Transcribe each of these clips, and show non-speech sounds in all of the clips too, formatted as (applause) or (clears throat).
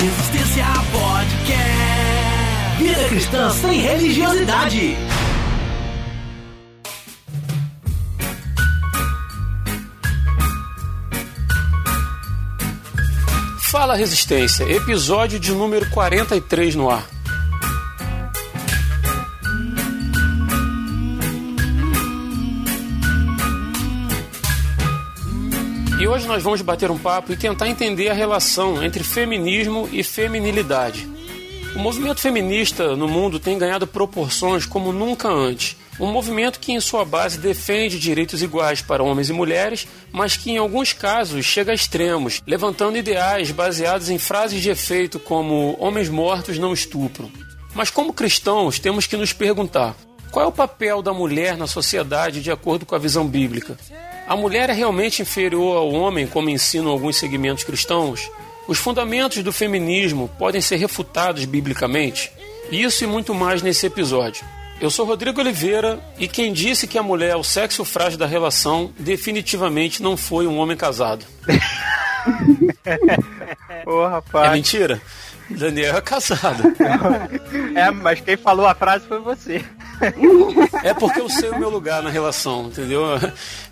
Resistência Podcast. Vida cristã sem religiosidade. Fala Resistência, episódio de número 43 no ar. Hoje nós vamos bater um papo e tentar entender a relação entre feminismo e feminilidade. O movimento feminista no mundo tem ganhado proporções como nunca antes. Um movimento que, em sua base, defende direitos iguais para homens e mulheres, mas que, em alguns casos, chega a extremos, levantando ideais baseados em frases de efeito como homens mortos não estupram. Mas, como cristãos, temos que nos perguntar: qual é o papel da mulher na sociedade de acordo com a visão bíblica? A mulher é realmente inferior ao homem, como ensinam alguns segmentos cristãos? Os fundamentos do feminismo podem ser refutados biblicamente? Isso e muito mais nesse episódio. Eu sou Rodrigo Oliveira e quem disse que a mulher é o sexo frágil da relação definitivamente não foi um homem casado. (laughs) Ô, rapaz. É mentira? Daniel é casado. (laughs) É, mas quem falou a frase foi você. É porque eu sei o meu lugar na relação, entendeu?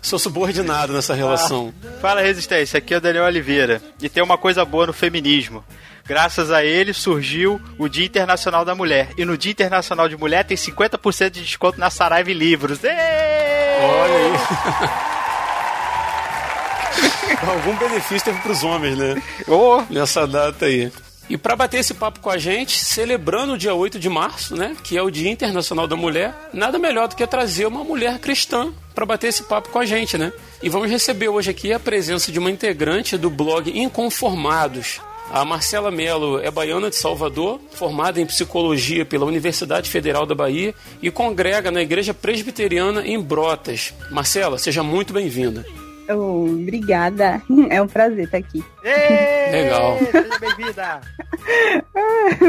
Sou subordinado nessa relação. Fala Resistência, aqui é o Daniel Oliveira. E tem uma coisa boa no feminismo. Graças a ele surgiu o Dia Internacional da Mulher. E no Dia Internacional de Mulher tem 50% de desconto na Saraiva Livros. Êêêê! Olha aí. (laughs) Algum benefício teve para os homens, né? Ô, Nessa data aí. E para bater esse papo com a gente, celebrando o dia 8 de março, né, que é o Dia Internacional da Mulher, nada melhor do que trazer uma mulher cristã para bater esse papo com a gente, né? E vamos receber hoje aqui a presença de uma integrante do blog Inconformados. A Marcela Mello é baiana de Salvador, formada em psicologia pela Universidade Federal da Bahia e congrega na Igreja Presbiteriana em Brotas. Marcela, seja muito bem-vinda. Oh, obrigada. (laughs) É um prazer estar aqui. êêê! Legal. Seja bem-vinda.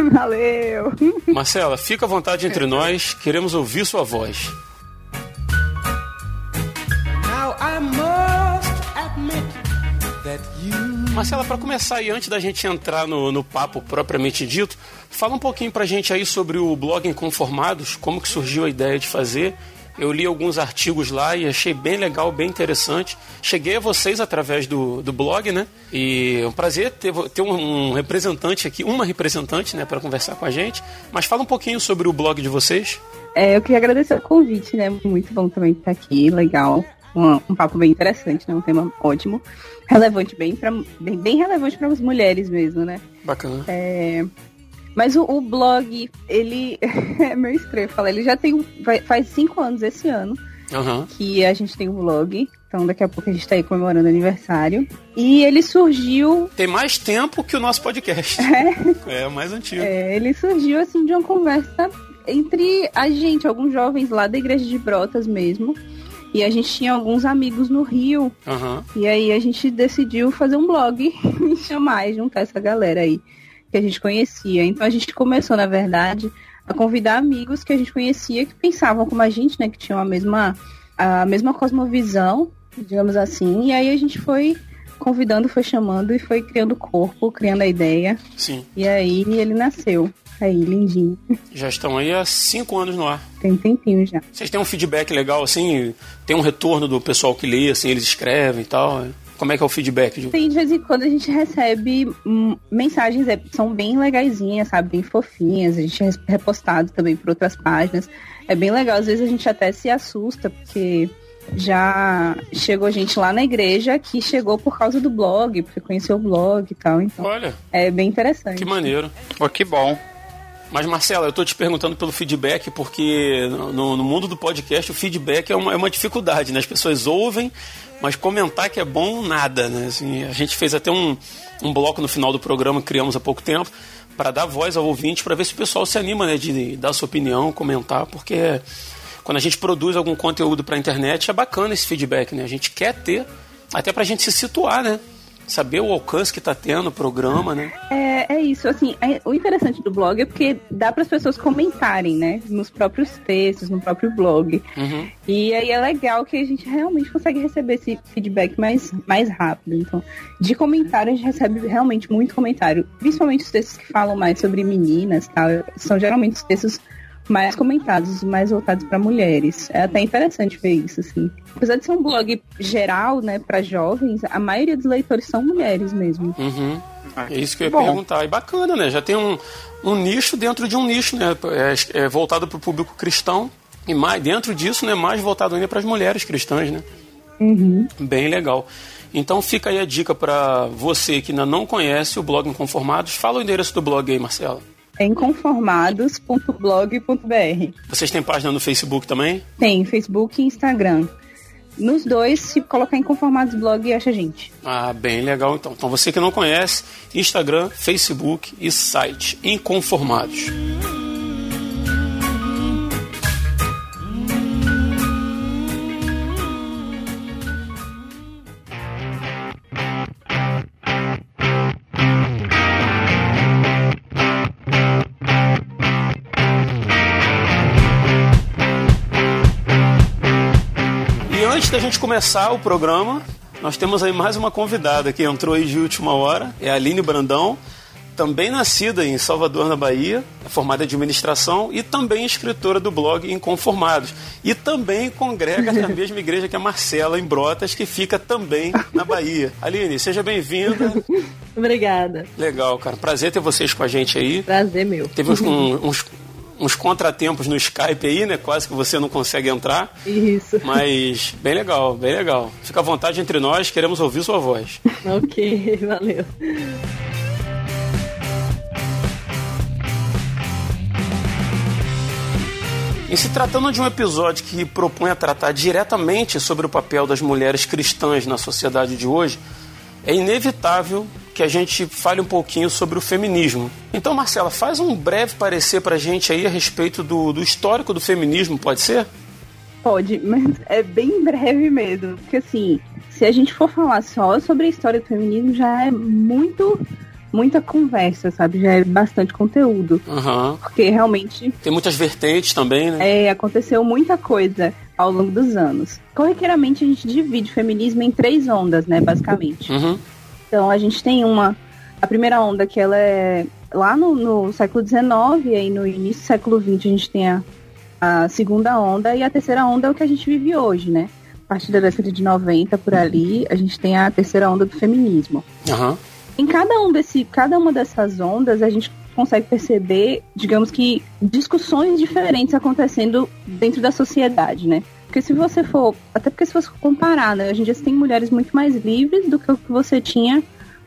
(laughs) Valeu. (laughs) Marcela, fica à vontade entre nós, queremos ouvir sua voz. Now I must admit that you Marcela, para começar e antes da gente entrar no, no papo propriamente dito, fala um pouquinho pra gente aí sobre o blog Inconformados, como que surgiu a ideia de fazer. Eu li alguns artigos lá e achei bem legal, bem interessante. Cheguei a vocês através do, do blog, né? E é um prazer ter, ter um, um representante aqui, uma representante, né, para conversar com a gente. Mas fala um pouquinho sobre o blog de vocês. É, eu queria agradecer o convite, né? Muito bom também estar aqui, legal. Um, um papo bem interessante, né? Um tema ótimo. Relevante, bem, pra, bem, bem relevante para as mulheres mesmo, né? Bacana. É, mas o, o blog, ele (laughs) é meio estranho falar, ele já tem. um- faz cinco anos esse ano Aham. que a gente tem um blog. Então daqui a pouco a gente tá aí comemorando aniversário. E ele surgiu Tem mais tempo que o nosso podcast. (laughs) É, o mais antigo. É, ele surgiu assim de uma conversa entre a gente, alguns jovens lá da igreja de Brotas mesmo. E a gente tinha alguns amigos no Rio. Aham. E aí a gente decidiu fazer um blog (laughs) e chamar e juntar essa galera aí que a gente conhecia. Então a gente começou, na verdade, a convidar amigos que a gente conhecia que pensavam como a gente, né? Que tinham a mesma, a mesma cosmovisão, digamos assim. E aí a gente foi convidando, foi chamando e foi criando corpo, criando a ideia. Sim. E aí ele nasceu. Aí, lindinho. Já estão aí há cinco anos no ar. Tem um tempinho já. Vocês têm um feedback legal, assim? Tem um retorno do pessoal que lê, assim, eles escrevem e tal? Como é que é o feedback? de- Tem, de vez em quando a gente recebe mensagens, é, são bem legaisinhas, sabe? Bem fofinhas. A gente é repostado também por outras páginas. É bem legal. Às vezes a gente até se assusta, porque já chegou gente lá na igreja que chegou por causa do blog, porque conheceu o blog e tal. Então Olha, é bem interessante. que maneiro. Pô, que bom. Mas, Marcela, eu tô te perguntando pelo feedback porque no, no mundo do podcast o feedback é uma, é uma dificuldade, né? As pessoas ouvem, mas comentar que é bom, nada, né? Assim, a gente fez até um, um bloco no final do programa que criamos há pouco tempo para dar voz ao ouvinte, para ver se o pessoal se anima, né? De dar sua opinião, comentar, porque quando a gente produz algum conteúdo para a internet é bacana esse feedback, né? A gente quer ter, até para a gente se situar, né? Saber o alcance que está tendo o programa, né? É, é isso, assim, é, o interessante do blog é porque dá para as pessoas comentarem, né? Nos próprios textos, no próprio blog. Uhum. E aí é legal que a gente realmente consegue receber esse feedback mais, mais rápido. Então, de comentário, a gente recebe realmente muito comentário. Principalmente os textos que falam mais sobre meninas tal. São geralmente os textos mais comentados, mais voltados para mulheres. É até interessante ver isso, assim. Apesar de ser um blog geral, né, para jovens, a maioria dos leitores são mulheres mesmo. Uhum. É isso que eu ia Bom. perguntar. E bacana, né? Já tem um, um nicho dentro de um nicho, né? É, é voltado para o público cristão. E mais, dentro disso, né, mais voltado ainda para as mulheres cristãs, né? Uhum. Bem legal. Então fica aí a dica para você que ainda não conhece o blog Inconformados. Fala o endereço do blog aí, Inconformados.blog.br. Vocês têm página no Facebook também? Tem, Facebook e Instagram. Nos dois, se colocar Inconformados Blog, acha a gente. Ah, bem legal então. Então você que não conhece, Instagram, Facebook e site Inconformados. Da gente começar o programa, nós temos aí mais uma convidada que entrou aí de última hora, é a Aline Brandão, também nascida em Salvador, na Bahia, é formada em administração e também escritora do blog Inconformados. E também congrega na mesma igreja que a Marcela, em Brotas, que fica também na Bahia. Aline, seja bem-vinda. Obrigada. Legal, cara. Prazer ter vocês com a gente aí. Prazer meu. Teve uns, uns uns contratempos no Skype aí, né? Quase que você não consegue entrar. Isso. Mas bem legal, bem legal. Fica à vontade entre nós, queremos ouvir sua voz. ok, (laughs) valeu. Em se tratando de um episódio que propõe a tratar diretamente sobre o papel das mulheres cristãs na sociedade de hoje, é inevitável que a gente fale um pouquinho sobre o feminismo. Então, Marcela, faz um breve parecer para a gente aí a respeito do, do histórico do feminismo, pode ser? Pode, mas é bem breve mesmo. Porque assim, se a gente for falar só sobre a história do feminismo, já é muito muita conversa, sabe? Já é bastante conteúdo. Uhum. Porque realmente. Tem muitas vertentes também, né? É, aconteceu muita coisa ao longo dos anos. Corriqueiramente a gente divide o feminismo em três ondas, né? Basicamente. Uhum. Então a gente tem uma. A primeira onda que ela é lá no, no século XIX, e aí no início do século XX a gente tem a, a segunda onda, e a terceira onda é o que a gente vive hoje, né? A partir da década de 90 por ali, a gente tem a terceira onda do feminismo. Uhum. Em cada, um desse, cada uma dessas ondas, a gente consegue perceber, digamos que, discussões diferentes acontecendo dentro da sociedade, né? Porque se você for, até porque se você for comparar, né, hoje em dia você tem mulheres muito mais livres do que o que você tinha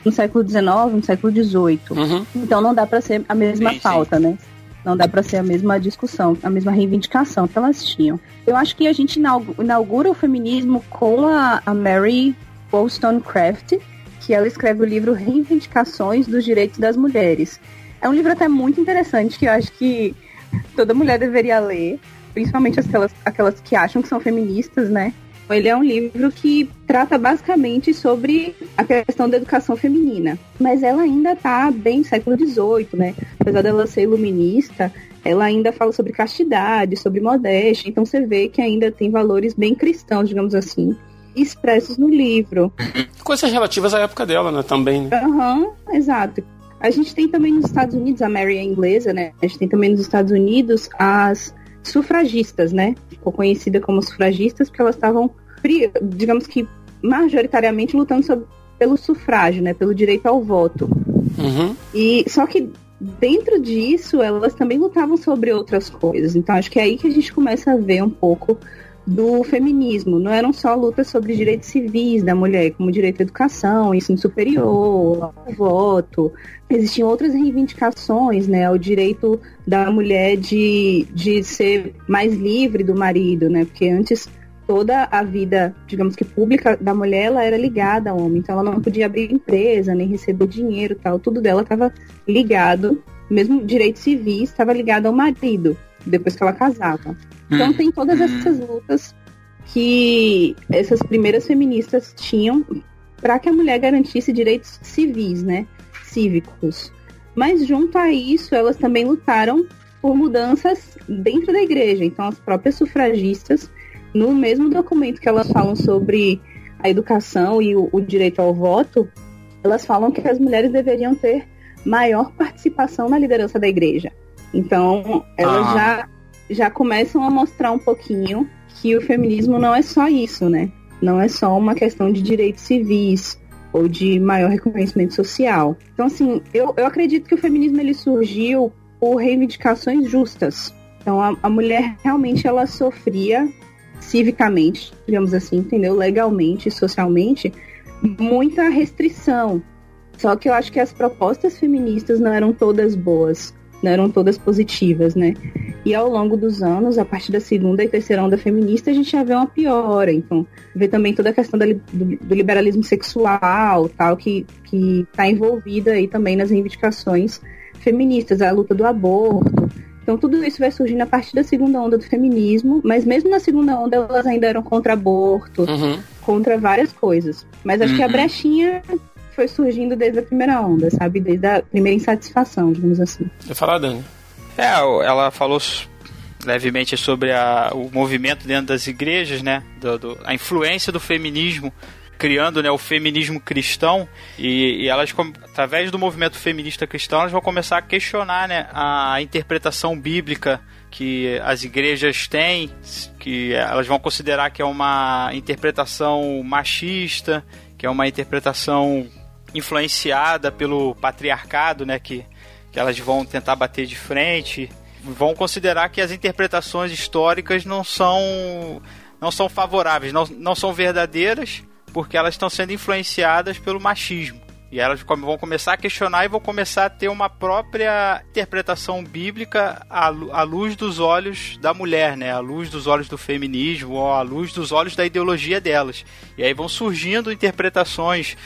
no século XIX, no século XVIII. Uhum. Então não dá para ser a mesma sim, pauta, sim. né? Não dá para ser a mesma discussão, a mesma reivindicação que elas tinham. Eu acho que a gente inaugura o feminismo com a, a Mary Wollstonecraft, que ela escreve o livro Reivindicações dos Direitos das Mulheres. É um livro até muito interessante que eu acho que toda mulher deveria ler, principalmente aquelas, aquelas que acham que são feministas, né? Ele é um livro que trata basicamente sobre a questão da educação feminina. Mas ela ainda está bem século XVIII, né? Apesar dela ser iluminista, ela ainda fala sobre castidade, sobre modéstia. Então você vê que ainda tem valores bem cristãos, digamos assim, expressos no livro. (clears throat) Coisas relativas à época dela, né? Também. Né? Aham, né? uhum, exato. A gente tem também nos Estados Unidos, a Mary é inglesa, né? A gente tem também nos Estados Unidos as sufragistas, né? Ficou conhecida como sufragistas porque elas estavam, digamos que, majoritariamente lutando sobre, pelo sufrágio, né? Pelo direito ao voto. Uhum. E só que dentro disso elas também lutavam sobre outras coisas. Então acho que é aí que a gente começa a ver um pouco do feminismo. Não eram só lutas sobre direitos civis da mulher, como direito à educação, ensino superior, voto. Existiam outras reivindicações, né? O direito da mulher de, de ser mais livre do marido, né? Porque antes toda a vida, digamos que pública da mulher, ela era ligada ao homem. Então ela não podia abrir empresa, nem receber dinheiro tal. Tudo dela estava ligado, mesmo direitos civis estava ligado ao marido, depois que ela casava. Então hum. tem todas essas lutas que essas primeiras feministas tinham para que a mulher garantisse direitos civis, né? Cívicos. Mas junto a isso, elas também lutaram por mudanças dentro da igreja. Então, as próprias sufragistas, no mesmo documento que elas falam sobre a educação e o, o direito ao voto, elas falam que as mulheres deveriam ter maior participação na liderança da igreja. Então, elas ah. já, já começam a mostrar um pouquinho que o feminismo não é só isso, né? Não é só uma questão de direitos civis ou de maior reconhecimento social. Então, assim, eu, eu acredito que o feminismo ele surgiu por reivindicações justas. Então, a, a mulher realmente ela sofria civicamente, digamos assim, entendeu? Legalmente, socialmente, muita restrição. Só que eu acho que as propostas feministas não eram todas boas, não eram todas positivas, né? E ao longo dos anos, a partir da segunda e terceira onda feminista, a gente já vê uma piora. Então, vê também toda a questão do, do liberalismo sexual, tal, que está envolvida aí também nas reivindicações feministas, a luta do aborto. Então, tudo isso vai surgindo a partir da segunda onda do feminismo, mas mesmo na segunda onda, elas ainda eram contra aborto, uhum. contra várias coisas. Mas acho uhum. que a uhum. brechinha foi surgindo desde a primeira onda, sabe? Desde a primeira insatisfação, digamos assim. Você falar, Dani? É, ela falou levemente sobre a, o movimento dentro das igrejas, né? Do, do, a influência do feminismo criando né, o feminismo cristão e, e, elas, através do movimento feminista cristão, elas vão começar a questionar né, a interpretação bíblica que as igrejas têm, que elas vão considerar que é uma interpretação machista, que é uma interpretação influenciada pelo patriarcado, né, que, que elas vão tentar bater de frente, vão considerar que as interpretações históricas não são não são favoráveis, não, não são verdadeiras, porque elas estão sendo influenciadas pelo machismo. E elas vão começar a questionar e vão começar a ter uma própria interpretação bíblica à luz dos olhos da mulher, né? À luz dos olhos do feminismo, ou à luz dos olhos da ideologia delas. E aí vão surgindo interpretações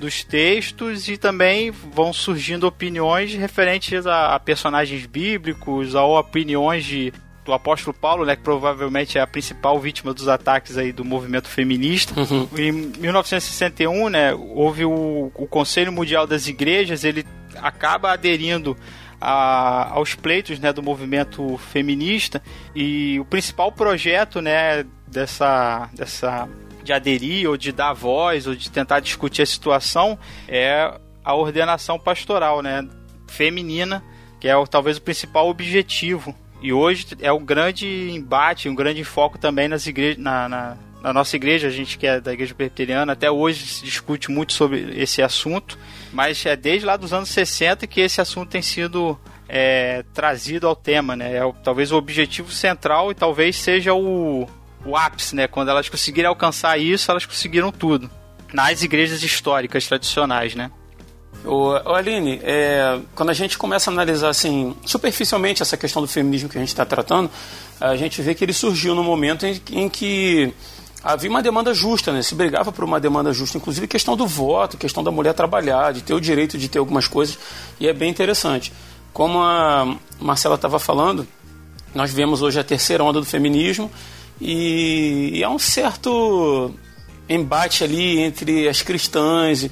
dos textos e também vão surgindo opiniões referentes a, a personagens bíblicos ou opiniões de do apóstolo Paulo, né, que provavelmente é a principal vítima dos ataques aí do movimento feminista. Uhum. Em 1961, né, houve o, o Conselho Mundial das Igrejas, ele acaba aderindo a, aos pleitos né, do movimento feminista e o principal projeto né, dessa, dessa de aderir ou de dar voz ou de tentar discutir a situação é a ordenação pastoral, né, feminina, que é o, talvez o principal objetivo. E hoje é um grande embate, um grande foco também nas igrejas, na, na, na nossa igreja, a gente que é da igreja presbiteriana, até hoje se discute muito sobre esse assunto, mas é desde lá dos anos 60 que esse assunto tem sido é, trazido ao tema, né? É talvez o objetivo central e talvez seja o, o ápice, né? Quando elas conseguirem alcançar isso, elas conseguiram tudo. Nas igrejas históricas tradicionais, né? O, Aline, é, quando a gente começa a analisar assim, superficialmente essa questão do feminismo que a gente está tratando, a gente vê que ele surgiu no momento em, em, que havia uma demanda justa, né? se brigava por uma demanda justa, inclusive questão do voto, questão da mulher trabalhar, de ter o direito de ter algumas coisas, e é bem interessante. Como a Marcela estava falando, nós vemos hoje a terceira onda do feminismo, e, e há um certo embate ali entre as cristãs e,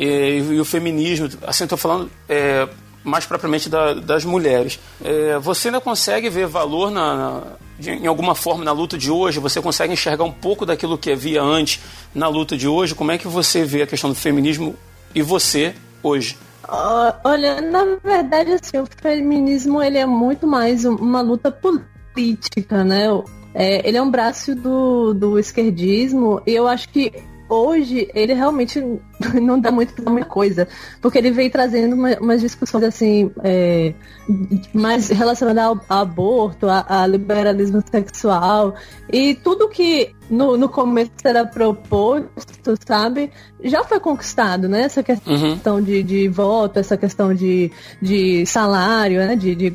e, e o feminismo. Assim, estou falando é, mais propriamente da, das mulheres. É, você ainda consegue ver valor na, na de, em alguma forma na luta de hoje? Você consegue enxergar um pouco daquilo que havia antes na luta de hoje? Como é que você vê a questão do feminismo e você hoje? Olha, na verdade, assim, o feminismo ele é muito mais uma luta política, né? É, ele é um braço do, do esquerdismo e eu acho que hoje ele realmente (laughs) não dá muito pra muita coisa. Porque ele veio trazendo uma, umas discussões assim, é, mais relacionadas ao, ao aborto, a, a, liberalismo sexual. E tudo que no, no começo era proposto, sabe? Já foi conquistado, né? Essa questão uhum. de, de voto, essa questão de, de salário, né? De, de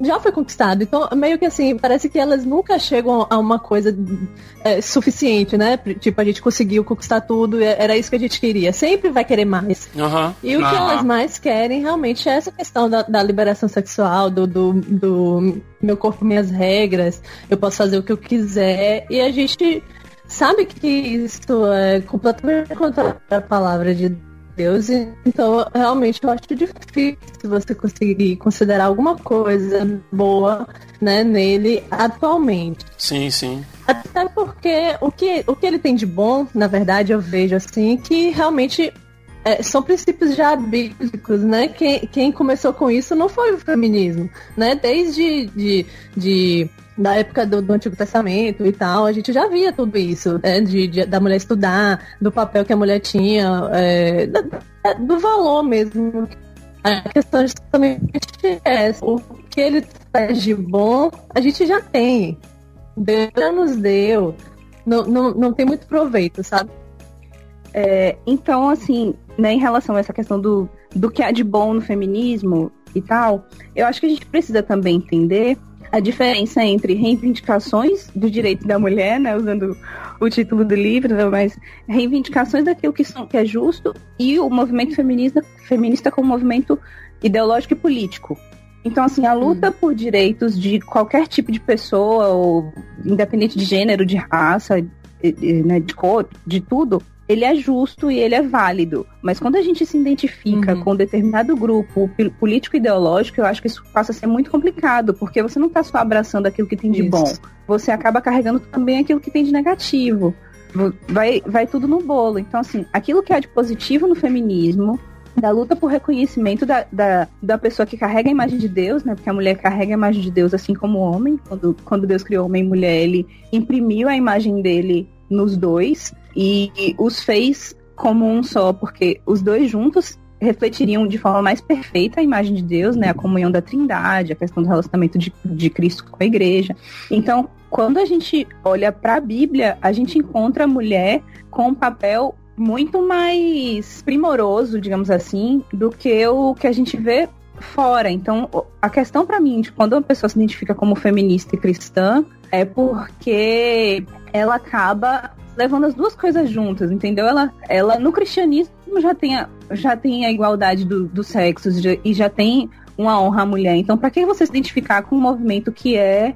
já foi conquistado. Então, meio que assim, parece que elas nunca chegam a uma coisa é, suficiente, né? Tipo, a gente conseguiu conquistar tudo, era isso que a gente queria queria, sempre vai querer mais. Uhum. E o que uhum. elas mais querem realmente é essa questão da, da liberação sexual, do, do, do, meu corpo, minhas regras, eu posso fazer o que eu quiser. E a gente sabe que isso é completamente contra a palavra de Deus, então realmente eu acho difícil você conseguir considerar alguma coisa boa né, nele atualmente. Sim, sim. Até porque o que, o que ele tem de bom, na verdade, eu vejo assim, que realmente é, são princípios já bíblicos, né? Quem, quem começou com isso não foi o feminismo, né? Desde de, de da época do, do, Antigo Testamento e tal, a gente já via tudo isso, né? de, de, da mulher estudar, do papel que a mulher tinha, é, da, do valor mesmo. A questão justamente é essa. O que ele faz de bom, a gente já tem. Deus nos deu. Não, não, não tem muito proveito, sabe? É, então, assim, né, em relação a essa questão do, do que há de bom no feminismo e tal, eu acho que a gente precisa também entender a diferença entre reivindicações do direito da mulher, né, usando o título do livro, né, mas reivindicações daquilo que, são, que é justo e o movimento feminista, feminista como movimento ideológico e político. Então, assim, a luta hum. por direitos de qualquer tipo de pessoa, ou independente de gênero, de raça, né, de cor, de tudo, ele é justo e ele é válido. Mas quando a gente se identifica uhum. com um determinado grupo político ideológico, eu acho que isso passa a ser muito complicado, porque você não está só abraçando aquilo que tem de isso. bom, você acaba carregando também aquilo que tem de negativo. Vai, vai tudo no bolo. Então, assim, aquilo que é de positivo no feminismo, da luta por reconhecimento da, da, da pessoa que carrega a imagem de Deus, né? Porque a mulher carrega a imagem de Deus assim como o homem. Quando, quando Deus criou homem e mulher, ele imprimiu a imagem dele nos dois e os fez como um só, porque os dois juntos refletiriam de forma mais perfeita a imagem de Deus, né? A comunhão da Trindade, a questão do relacionamento de, de Cristo com a igreja. Então, quando a gente olha para a Bíblia, a gente encontra a mulher com um papel muito mais primoroso, digamos assim, do que o que a gente vê fora. Então, a questão para mim de quando uma pessoa se identifica como feminista e cristã é porque ela acaba levando as duas coisas juntas, entendeu? Ela, ela no cristianismo já tem a, já tem a igualdade dos do sexos e já tem uma honra à mulher. Então, para que você se identificar com um movimento que é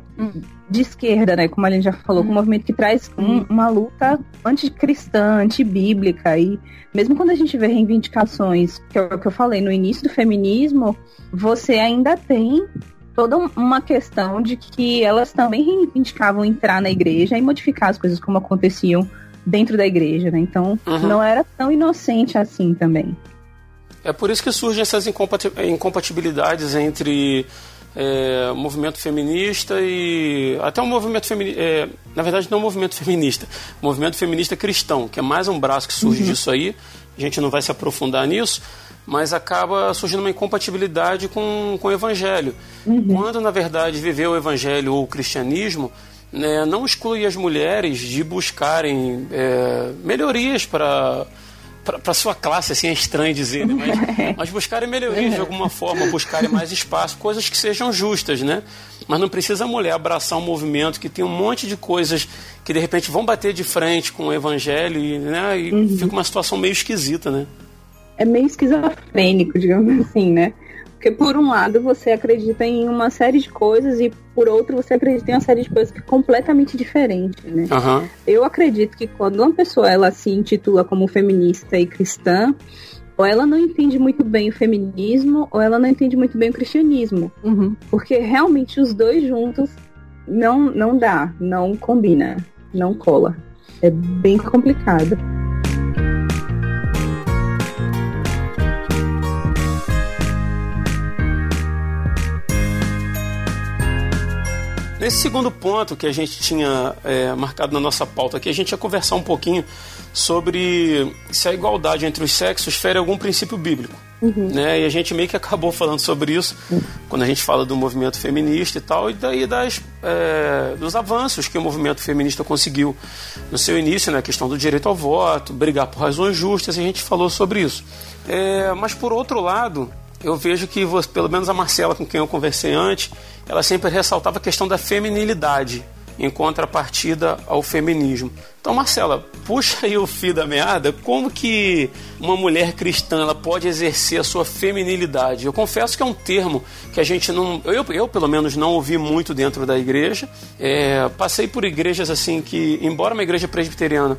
de esquerda, né? Como a gente já falou, com um movimento que traz um, uma luta anticristã, antibíblica. E mesmo quando a gente vê reivindicações, que é o que eu falei no início do feminismo, você ainda tem toda uma questão de que elas também reivindicavam entrar na igreja e modificar as coisas como aconteciam dentro da igreja, né? Então uhum. não era tão inocente assim também. É por isso que surgem essas incompatibilidades entre é, movimento feminista e até um movimento feminista, é, na verdade não um movimento (laughs) feminista, movimento feminista cristão, que é mais um braço que surge uhum. disso aí. A gente não vai se aprofundar nisso, mas acaba surgindo uma incompatibilidade com, com o evangelho. Uhum. Quando, na verdade, viver o evangelho ou o cristianismo né, não exclui as mulheres de buscarem é, melhorias para para sua classe, assim, é estranho dizer, né? mas, (laughs) mas buscarem melhorias de alguma forma, buscarem mais espaço, coisas que sejam justas, né? Mas não precisa a mulher abraçar um movimento que tem um monte de coisas que de repente vão bater de frente com o evangelho e, né, e uhum. fica uma situação meio esquisita, né? é meio esquizofrênico, digamos assim, né? Porque por um lado você acredita em uma série de coisas e por outro você acredita em uma série de coisas que é completamente diferente, né? Uhum. Eu acredito que quando uma pessoa ela se intitula como feminista e cristã, ou ela não entende muito bem o feminismo, ou ela não entende muito bem o cristianismo. Uhum. Porque realmente os dois juntos não, não dá, não combina, não cola. É bem complicado. Nesse segundo ponto que a gente tinha é, marcado na nossa pauta aqui, a gente ia conversar um pouquinho sobre se a igualdade entre os sexos fere algum princípio bíblico. Uhum. Né? E a gente meio que acabou falando sobre isso quando a gente fala do movimento feminista e tal, e daí das, é, dos avanços que o movimento feminista conseguiu no seu início, né? a questão do direito ao voto, brigar por razões justas, e a gente falou sobre isso. É, mas por outro lado, eu vejo que, pelo menos a Marcela, com quem eu conversei antes, ela sempre ressaltava a questão da feminilidade em contrapartida ao feminismo. Então, Marcela, puxa aí o fio da meada, como que uma mulher cristã ela pode exercer a sua feminilidade? Eu confesso que é um termo que a gente não, eu, eu pelo menos não ouvi muito dentro da igreja. É, passei por igrejas assim que, embora uma igreja presbiteriana,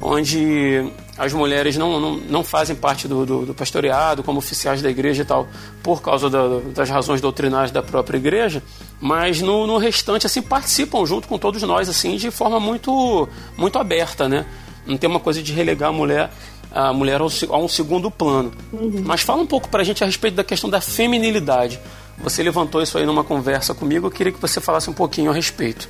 onde as mulheres não, não, não fazem parte do, do, do, pastoreado como oficiais da igreja e tal, por causa da, das razões doutrinárias da própria igreja, mas no, no restante assim participam junto com todos nós assim de forma muito muito aberta, né? Não tem uma coisa de relegar a mulher a mulher a um segundo plano. Uhum. Mas fala um pouco para a gente a respeito da questão da feminilidade. Você levantou isso aí numa conversa comigo, eu queria que você falasse um pouquinho a respeito.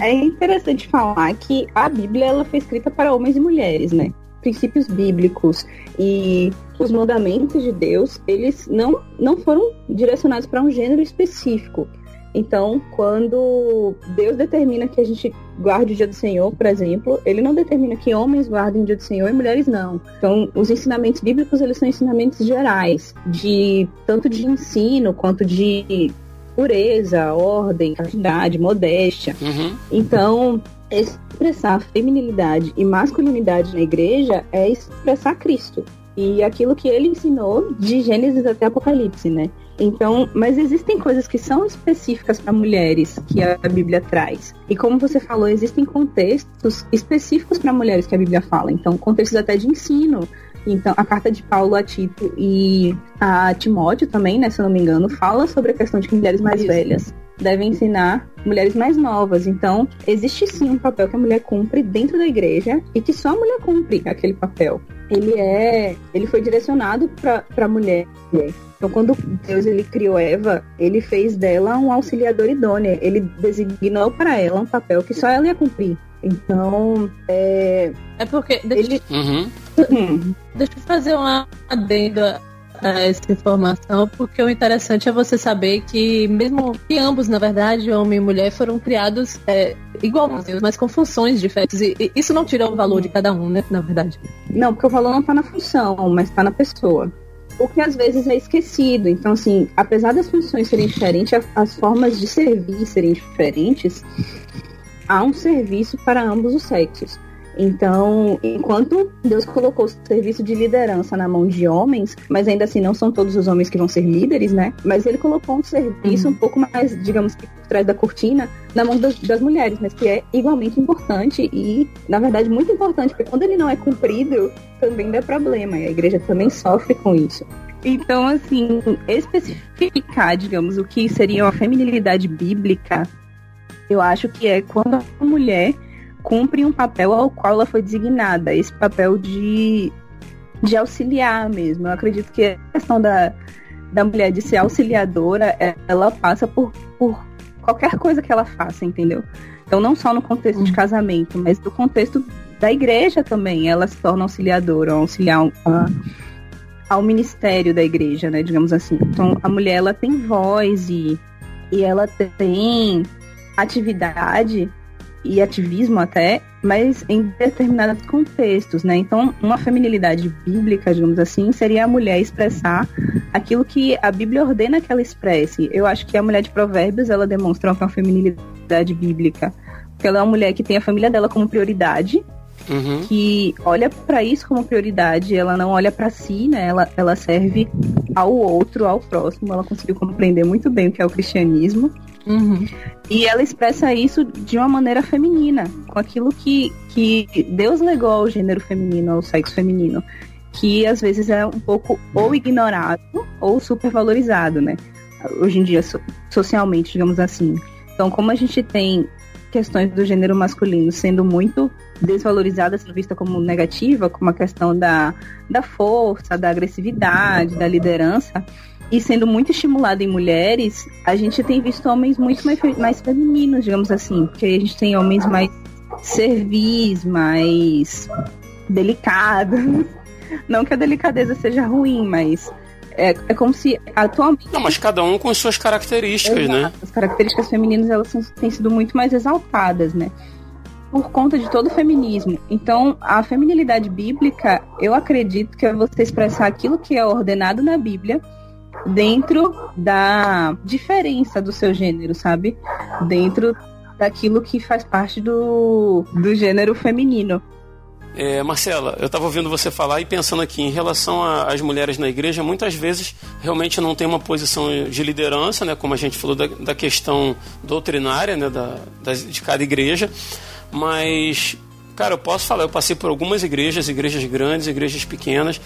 É interessante falar que a Bíblia ela foi escrita para homens e mulheres, né? Princípios bíblicos e os mandamentos de Deus, eles não, não foram direcionados para um gênero específico. Então, quando Deus determina que a gente guarde o dia do Senhor, por exemplo, ele não determina que homens guardem o dia do Senhor e mulheres não. Então, os ensinamentos bíblicos, eles são ensinamentos gerais, de tanto de ensino quanto de pureza, ordem, castidade, modéstia. Uhum. Então, expressar feminilidade e masculinidade na igreja é expressar Cristo. E aquilo que ele ensinou de Gênesis até Apocalipse, né? Então, mas existem coisas que são específicas para mulheres que a Bíblia traz. E como você falou, existem contextos específicos para mulheres que a Bíblia fala. Então, contextos até de ensino, então, a carta de Paulo a Tito e a Timóteo também, né, se eu não me engano, fala sobre a questão de que mulheres mais Isso. velhas devem ensinar mulheres mais novas. Então, existe sim um papel que a mulher cumpre dentro da igreja e que só a mulher cumpre aquele papel. Ele é, ele foi direcionado para a mulher. Então, quando Deus ele criou Eva, ele fez dela um auxiliador idôneo. Ele designou para ela um papel que só ela ia cumprir. Então, é. É porque. Deixa, ele... Uhum. Hum. (clears throat) deixa eu fazer uma adendo a essa informação, porque o interessante é você saber que, mesmo que ambos, na verdade, homem e mulher, foram criados é, igualzinhos, mas com funções diferentes. E, e, isso não tira o valor de cada um, né? Na verdade. Não, porque o valor não está na função, mas está na pessoa. O que às vezes é esquecido. Então, assim, apesar das funções serem diferentes, as formas de servir serem diferentes, há um serviço para ambos os sexos. Então, enquanto Deus colocou o serviço de liderança na mão de homens, mas ainda assim não são todos os homens que vão ser líderes, né? Mas ele colocou um serviço uhum. um pouco mais, digamos que por trás da cortina, na mão das, das, mulheres, mas que é igualmente importante e, na verdade, muito importante, porque quando ele não é cumprido, também dá problema, e a igreja também sofre com isso. Então, assim, especificar, digamos, o que seria uma feminilidade bíblica eu acho que é quando a mulher cumpre um papel ao qual ela foi designada, esse papel de, de auxiliar mesmo. Eu acredito que a questão da, da mulher de ser auxiliadora, ela passa por, por qualquer coisa que ela faça, entendeu? Então, não só no contexto de uhum. casamento, mas no contexto da igreja também, ela se torna auxiliadora, auxiliar a, ao ministério da igreja, né, digamos assim. Então, a mulher, ela tem voz e, e ela tem atividade e ativismo até, mas em determinados contextos, né? Então, uma feminilidade bíblica, digamos assim, seria a mulher expressar aquilo que a Bíblia ordena que ela expresse. Eu acho que a mulher de Provérbios, ela demonstra uma feminilidade bíblica, porque ela é uma mulher que tem a família dela como prioridade, Uhum. que olha para isso como prioridade, ela não olha para si, né? Ela, ela serve ao outro, ao próximo. Ela conseguiu compreender muito bem o que é o cristianismo. Uhum. E ela expressa isso de uma maneira feminina, com aquilo que, que Deus legou ao gênero feminino, ao sexo feminino, que às vezes é um pouco ou ignorado ou supervalorizado, né? Hoje em dia, so, socialmente, digamos assim. Então, como a gente tem questões do gênero masculino sendo muito desvalorizadas, vista como negativa, como a questão da, da força, da agressividade, da liderança, e sendo muito estimulado em mulheres, a gente tem visto homens muito mais, mais femininos, digamos assim, porque a gente tem homens mais servis, mais delicados. (laughs) Não que a delicadeza seja ruim, mas é, é como se atualmente. Não, mas cada um com suas características, né? Exato. né? As características femininas elas são, têm sido muito mais exaltadas, né? Por conta de todo o feminismo. Então, a feminilidade bíblica, eu acredito que é você expressar aquilo que é ordenado na Bíblia dentro da diferença do seu gênero, sabe? Dentro daquilo que faz parte do, do gênero feminino. É, Marcela, eu estava ouvindo você falar e pensando aqui em relação às mulheres na igreja, muitas vezes realmente não tem uma posição de liderança, né, como a gente falou da, da questão doutrinária né, da, de cada igreja, mas, cara, eu posso falar, eu passei por algumas igrejas, igrejas grandes, igrejas pequenas,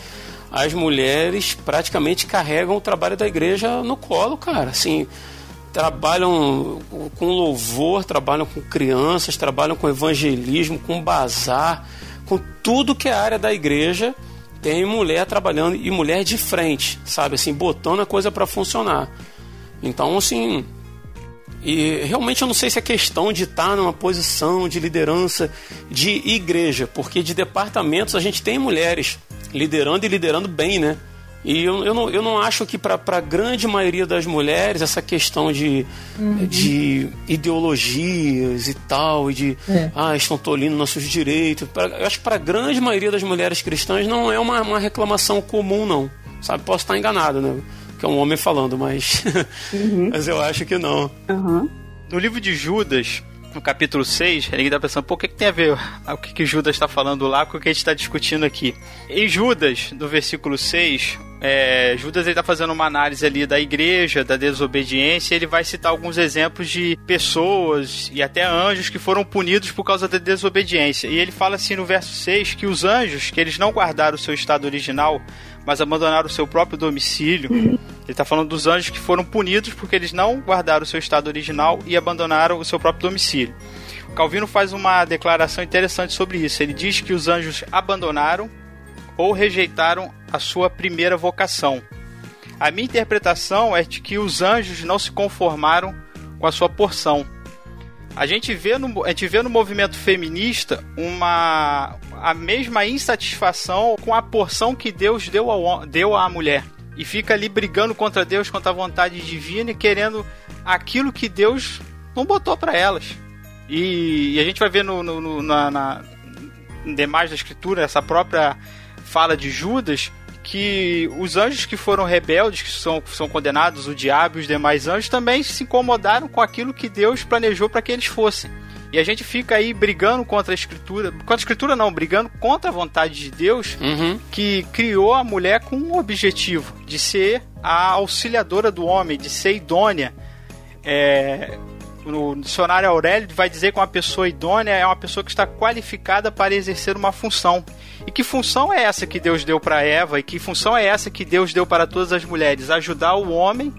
as mulheres praticamente carregam o trabalho da igreja no colo, cara, assim, trabalham com louvor, trabalham com crianças, trabalham com evangelismo, com bazar, com tudo que é área da igreja, tem mulher trabalhando e mulher de frente, sabe? Assim, botando a coisa para funcionar. Então, assim. E realmente eu não sei se é questão de estar numa posição de liderança de igreja, porque de departamentos a gente tem mulheres liderando e liderando bem, né? E eu, eu, não, eu não acho que para a grande maioria das mulheres essa questão de, uhum. de ideologias e tal, e de é. ah, estão tolindo nossos direitos. Pra, eu acho que para a grande maioria das mulheres cristãs não é uma, uma reclamação comum, não. Sabe, posso estar enganado, né? Que é um homem falando, mas. (laughs) Uhum. mas eu acho que não. Uhum. No livro de Judas, no capítulo 6, ele está pensando, pô, o que, que tem a ver o que, que Judas está falando lá com o que a gente está discutindo aqui? Em Judas, no versículo 6, é, Judas está fazendo uma análise ali da igreja, da desobediência, ele vai citar alguns exemplos de pessoas e até anjos que foram punidos por causa da desobediência. E ele fala assim no verso 6 que os anjos, que eles não guardaram o seu estado original, mas abandonaram o seu próprio domicílio. Ele está falando dos anjos que foram punidos porque eles não guardaram o seu estado original e abandonaram o seu próprio domicílio. Calvino faz uma declaração interessante sobre isso. Ele diz que os anjos abandonaram ou rejeitaram a sua primeira vocação. A minha interpretação é de que os anjos não se conformaram com a sua porção. A gente vê no, a gente vê no movimento feminista uma a mesma insatisfação com a porção que Deus deu, ao, deu à mulher. E fica ali brigando contra Deus, contra a vontade divina e querendo aquilo que Deus não botou para elas. E, e, a gente vai ver no, no, no na, na demais da escritura, essa própria fala de Judas, que os anjos que foram rebeldes, que são, são condenados, o diabo e os demais anjos, também se incomodaram com aquilo que Deus planejou para que eles fossem. E a gente fica aí brigando contra a escritura, contra a escritura não, brigando contra a vontade de Deus, uhum. que criou a mulher com um objetivo, de ser a auxiliadora do homem, de ser idônea. É, no dicionário Aurélio vai dizer que uma pessoa idônea é uma pessoa que está qualificada para exercer uma função. E que função é essa que Deus deu para Eva? E que função é essa que Deus deu para todas as mulheres? Ajudar o homem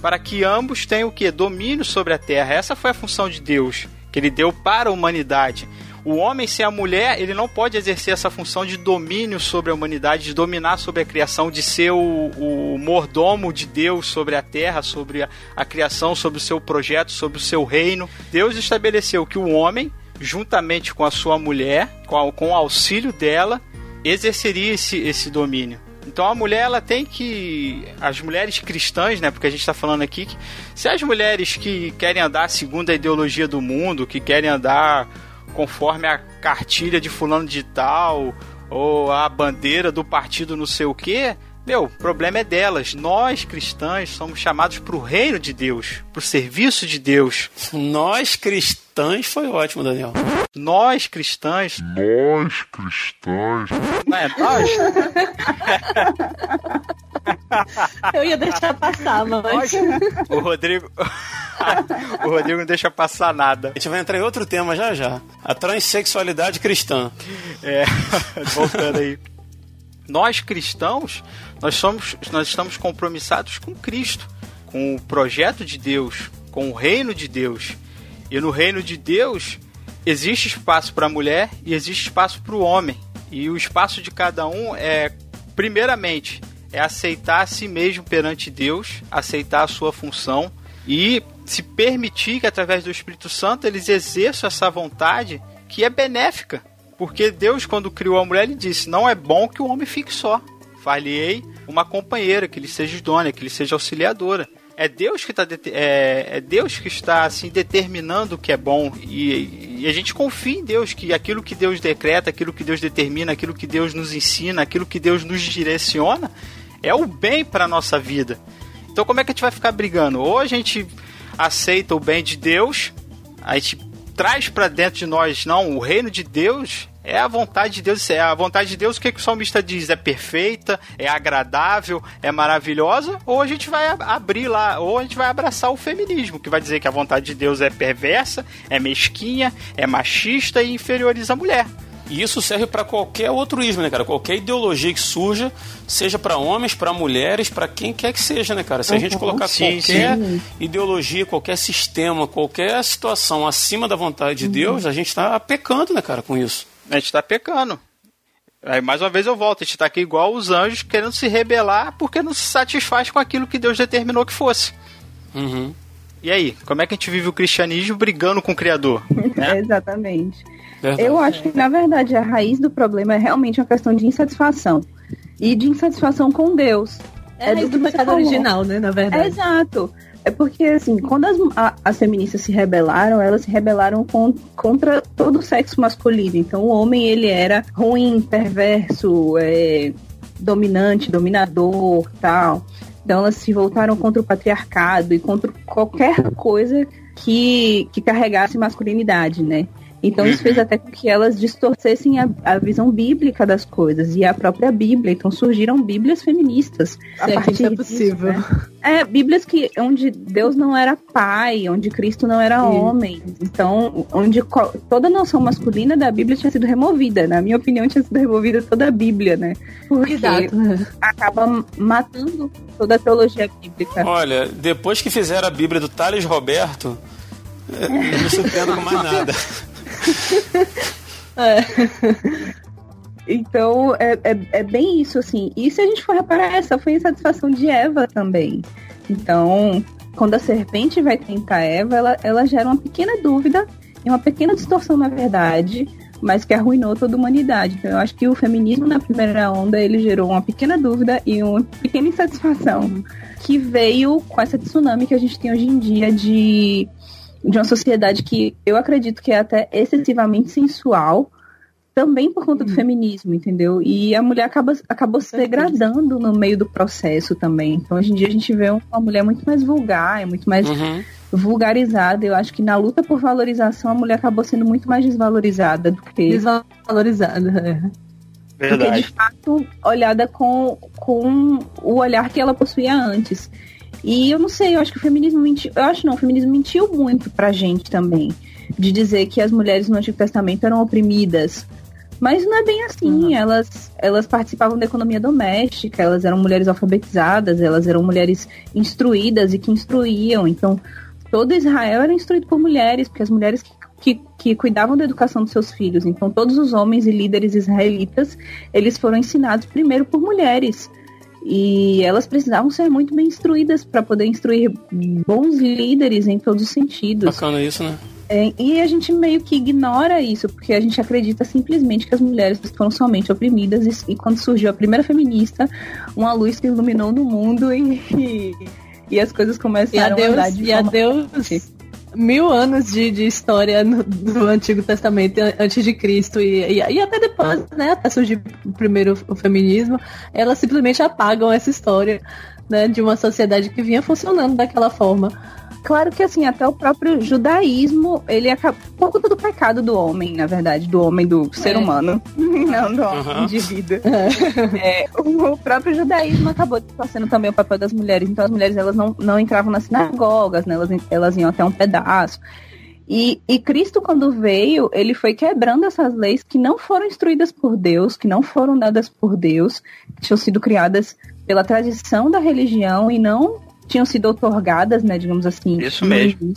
para que ambos tenham o que? Domínio sobre a terra. Essa foi a função de Deus que ele deu para a humanidade. O homem sem a mulher, ele não pode exercer essa função de domínio sobre a humanidade, de dominar sobre a criação, de ser o, o mordomo de Deus sobre a terra, sobre a, a criação, sobre o seu projeto, sobre o seu reino. Deus estabeleceu que o homem juntamente com a sua mulher, com, a, com o auxílio dela, exerceria esse, esse domínio. Então a mulher ela tem que as mulheres cristãs, né, porque a gente está falando aqui que se as mulheres que querem andar segundo a ideologia do mundo, que querem andar conforme a cartilha de fulano de tal ou a bandeira do partido não sei o que, meu, o problema é delas. Nós, cristãos, somos chamados para o reino de Deus, para o serviço de Deus. Nós, cristãos, foi ótimo, Daniel. Nós, cristãos. Nós, cristãos. Não é nós? Eu ia deixar passar, mas. O Rodrigo. (laughs) o Rodrigo não deixa passar nada. A gente vai entrar em outro tema já já. A transexualidade cristã. É, (laughs) voltando aí. Nós cristãos nós, somos, nós estamos compromissados com Cristo, com o projeto de Deus, com o reino de Deus. E no reino de Deus existe espaço para a mulher e existe espaço para o homem. E o espaço de cada um é, primeiramente, é aceitar a si mesmo perante Deus, aceitar a sua função e se permitir que através do Espírito Santo eles exerçam essa vontade que é benéfica. Porque Deus, quando criou a mulher, ele disse: Não é bom que o homem fique só. Falhei uma companheira, que lhe seja idônea, que lhe seja auxiliadora. É Deus que está é, é, Deus que está assim determinando o que é bom e, e, a gente confia em Deus que aquilo que Deus decreta, aquilo que Deus determina, aquilo que Deus nos ensina, aquilo que Deus nos direciona é o bem para nossa vida. Então como é que a gente vai ficar brigando? Ou a gente aceita o bem de Deus, a gente traz para dentro de nós, não, o reino de Deus é a vontade de Deus. É a vontade de Deus, o que, que o salmista diz? É perfeita, é agradável, é maravilhosa? Ou a gente vai abrir lá, ou a gente vai abraçar o feminismo, que vai dizer que a vontade de Deus é perversa, é mesquinha, é machista e inferioriza a mulher. E isso serve para qualquer outro ismo, né, cara? Qualquer ideologia que surja, seja para homens, para mulheres, para quem quer que seja, né, cara? Se a gente colocar sim, qualquer sim. ideologia, qualquer sistema, qualquer situação acima da vontade de uhum. Deus, a gente está pecando, né, cara, com isso. A gente está pecando. Aí mais uma vez eu volto, a gente está aqui igual os anjos querendo se rebelar porque não se satisfaz com aquilo que Deus determinou que fosse. Uhum. E aí, como é que a gente vive o cristianismo brigando com o Criador? Né? (laughs) Exatamente. Verdade. Eu acho que, na verdade, a raiz do problema é realmente uma questão de insatisfação. E de insatisfação com Deus. É, é do, do pecado original, né, na verdade. É, exato. É porque, assim, quando as, a, as feministas se rebelaram, elas se rebelaram com, contra todo o sexo masculino. Então, o homem, ele era ruim, perverso, é, dominante, dominador, tal. Então, elas se voltaram contra o patriarcado e contra qualquer coisa que, que carregasse masculinidade, né? Então isso fez até com que elas distorcessem a, a, visão bíblica das coisas e a própria Bíblia. Então surgiram Bíblias feministas. A é, partir é possível. Disso, né? É, Bíblias que onde Deus não era pai, onde Cristo não era Sim. homem. Então, onde toda a noção masculina da Bíblia tinha sido removida. Na minha opinião, tinha sido removida toda a Bíblia, né? Porque Exato. acaba matando toda a teologia bíblica. Olha, depois que fizeram a Bíblia do Thales Roberto, eu não surpreendo com mais nada. (laughs) (laughs) é. Então, é, é, é, bem isso, assim. E se a gente for reparar, essa foi a insatisfação de Eva também. Então, quando a serpente vai tentar Eva, ela, ela gera uma pequena dúvida e uma pequena distorção na verdade, mas que arruinou toda a humanidade. Então, eu acho que o feminismo na primeira onda, ele gerou uma pequena dúvida e uma pequena insatisfação que veio com essa tsunami que a gente tem hoje em dia de de uma sociedade que eu acredito que é até excessivamente sensual, também por conta do uhum. feminismo, entendeu? E a mulher acaba, acabou se degradando no meio do processo também. Então, hoje em dia, a gente vê uma mulher muito mais vulgar, é muito mais uhum. vulgarizada. Eu acho que na luta por valorização, a mulher acabou sendo muito mais desvalorizada do que. Desvalorizada, é. Verdade. Porque, de fato, olhada com, com o olhar que ela possuía antes. E eu não sei, eu acho que o feminismo mentiu. Eu acho não, o feminismo mentiu muito pra gente também. De dizer que as mulheres no Antigo Testamento eram oprimidas. Mas não é bem assim. Uhum. Elas, elas participavam da economia doméstica, elas eram mulheres alfabetizadas, elas eram mulheres instruídas e que instruíam. Então, todo Israel era instruído por mulheres, porque as mulheres que, que, que, cuidavam da educação dos seus filhos. Então, todos os homens e líderes israelitas, eles foram ensinados primeiro por mulheres. E elas precisavam ser muito bem instruídas para poder instruir bons líderes em todos os sentidos. Bacana isso, né? É, e a gente meio que ignora isso, porque a gente acredita simplesmente que as mulheres foram somente oprimidas. E, e quando surgiu a primeira feminista, uma luz que iluminou no mundo e, e, e as coisas começaram e a, Deus, a E a Deus mil anos de, de história no, do Antigo Testamento antes de Cristo e, e, e, até depois, né, até surgir primeiro o feminismo, elas simplesmente apagam essa história né, de uma sociedade que vinha funcionando daquela forma. Claro que assim, até o próprio judaísmo, ele acaba por conta do pecado do homem, na verdade, do homem, do ser é. humano, (laughs) não do uhum. indivíduo. É. é, o próprio judaísmo acabou distorcendo também o papel das mulheres. Então as mulheres elas não, não entravam nas sinagogas, né? elas, elas iam até um pedaço. E, e, Cristo, quando veio, ele foi quebrando essas leis que não foram instruídas por Deus, que não foram dadas por Deus, que tinham sido criadas pela tradição da religião e não tinham sido otorgadas, né, digamos assim. Isso mesmo.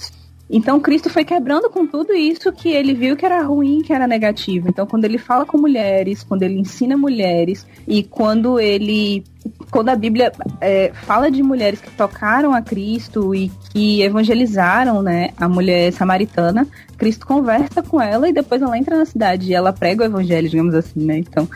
Então Cristo foi quebrando com tudo isso que ele viu que era ruim, que era negativo. Então quando ele fala com mulheres, quando ele ensina mulheres e quando ele, quando a Bíblia é, fala de mulheres que tocaram a Cristo e que evangelizaram, né, a mulher samaritana, Cristo conversa com ela e depois ela entra na cidade e ela prega o evangelho, digamos assim, né? Então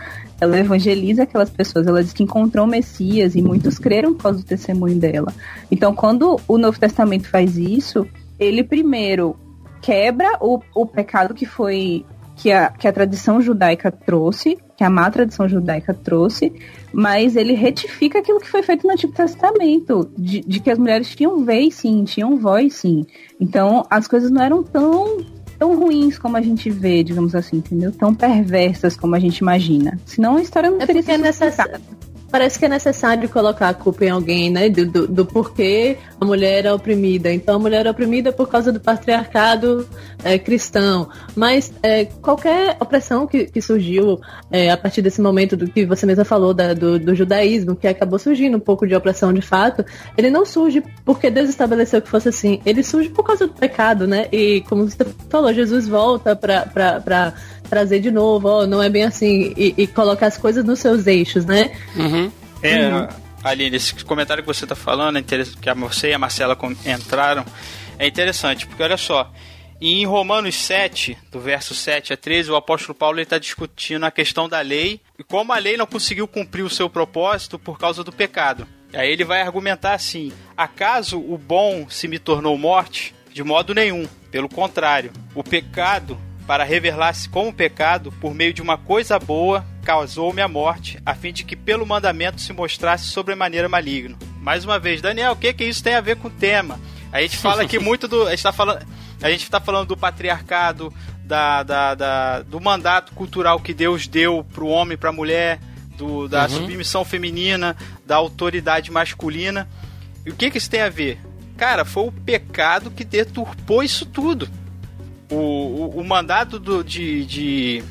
ela evangeliza aquelas pessoas, ela diz que encontrou o Messias e muitos creram por causa do testemunho dela. Então, quando o Novo Testamento faz isso, ele primeiro quebra o, o pecado que foi que a, que a tradição judaica trouxe, que a má tradição judaica trouxe, mas ele retifica aquilo que foi feito no Antigo Testamento, de, de que as mulheres tinham vez sim, tinham voz sim. Então as coisas não eram tão tão ruins como a gente vê, digamos assim, entendeu? Tão perversas como a gente imagina. Senão a história não É teria porque Parece que é necessário colocar a culpa em alguém, né? Do, do, do porquê a mulher é oprimida. Então a mulher é oprimida por causa do patriarcado é, cristão. Mas é, qualquer opressão que, que surgiu é, a partir desse momento do que você mesma falou da- do, do judaísmo, que acabou surgindo um pouco de opressão de fato, ele não surge porque Deus estabeleceu que fosse assim. Ele surge por causa do pecado, né? E como você falou, Jesus volta pra trazer de novo, ó, não é bem assim, e, e colocar as coisas nos seus eixos, né? Uhum. É, Aline, esse comentário que você está falando, é que a você e a Marcela com- entraram, é interessante, porque olha só, em Romanos 7, do verso 7 a 13, o apóstolo Paulo está discutindo a questão da lei e como a lei não conseguiu cumprir o seu propósito por causa do pecado. Aí ele vai argumentar assim: acaso o bom se me tornou morte? De modo nenhum. Pelo contrário, o pecado, para revelar-se como pecado, por meio de uma coisa boa, causou-me a morte, a fim de que pelo mandamento se mostrasse sobremaneira maligno. Mais uma vez, Daniel, o que que isso tem a ver com o tema? A gente fala aqui (laughs) muito do. A gente está falando, a gente tá falando do patriarcado, da, da, da- do mandato cultural que Deus deu para o homem e para a mulher, do, da submissão feminina, da autoridade masculina. E o que, que isso tem a ver? Cara, foi o pecado que deturpou isso tudo. O, o, o mandato do- de, de,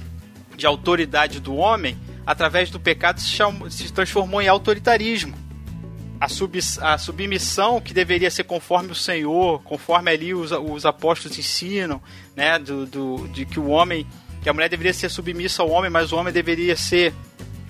de autoridade do homem, através do pecado, se, chamou- se transformou em autoritarismo. A, subs- a submissão que deveria ser conforme o Senhor, conforme ali os, os apóstolos ensinam, né, do, do- de que o homem, que a mulher deveria ser submissa ao homem, mas o homem deveria ser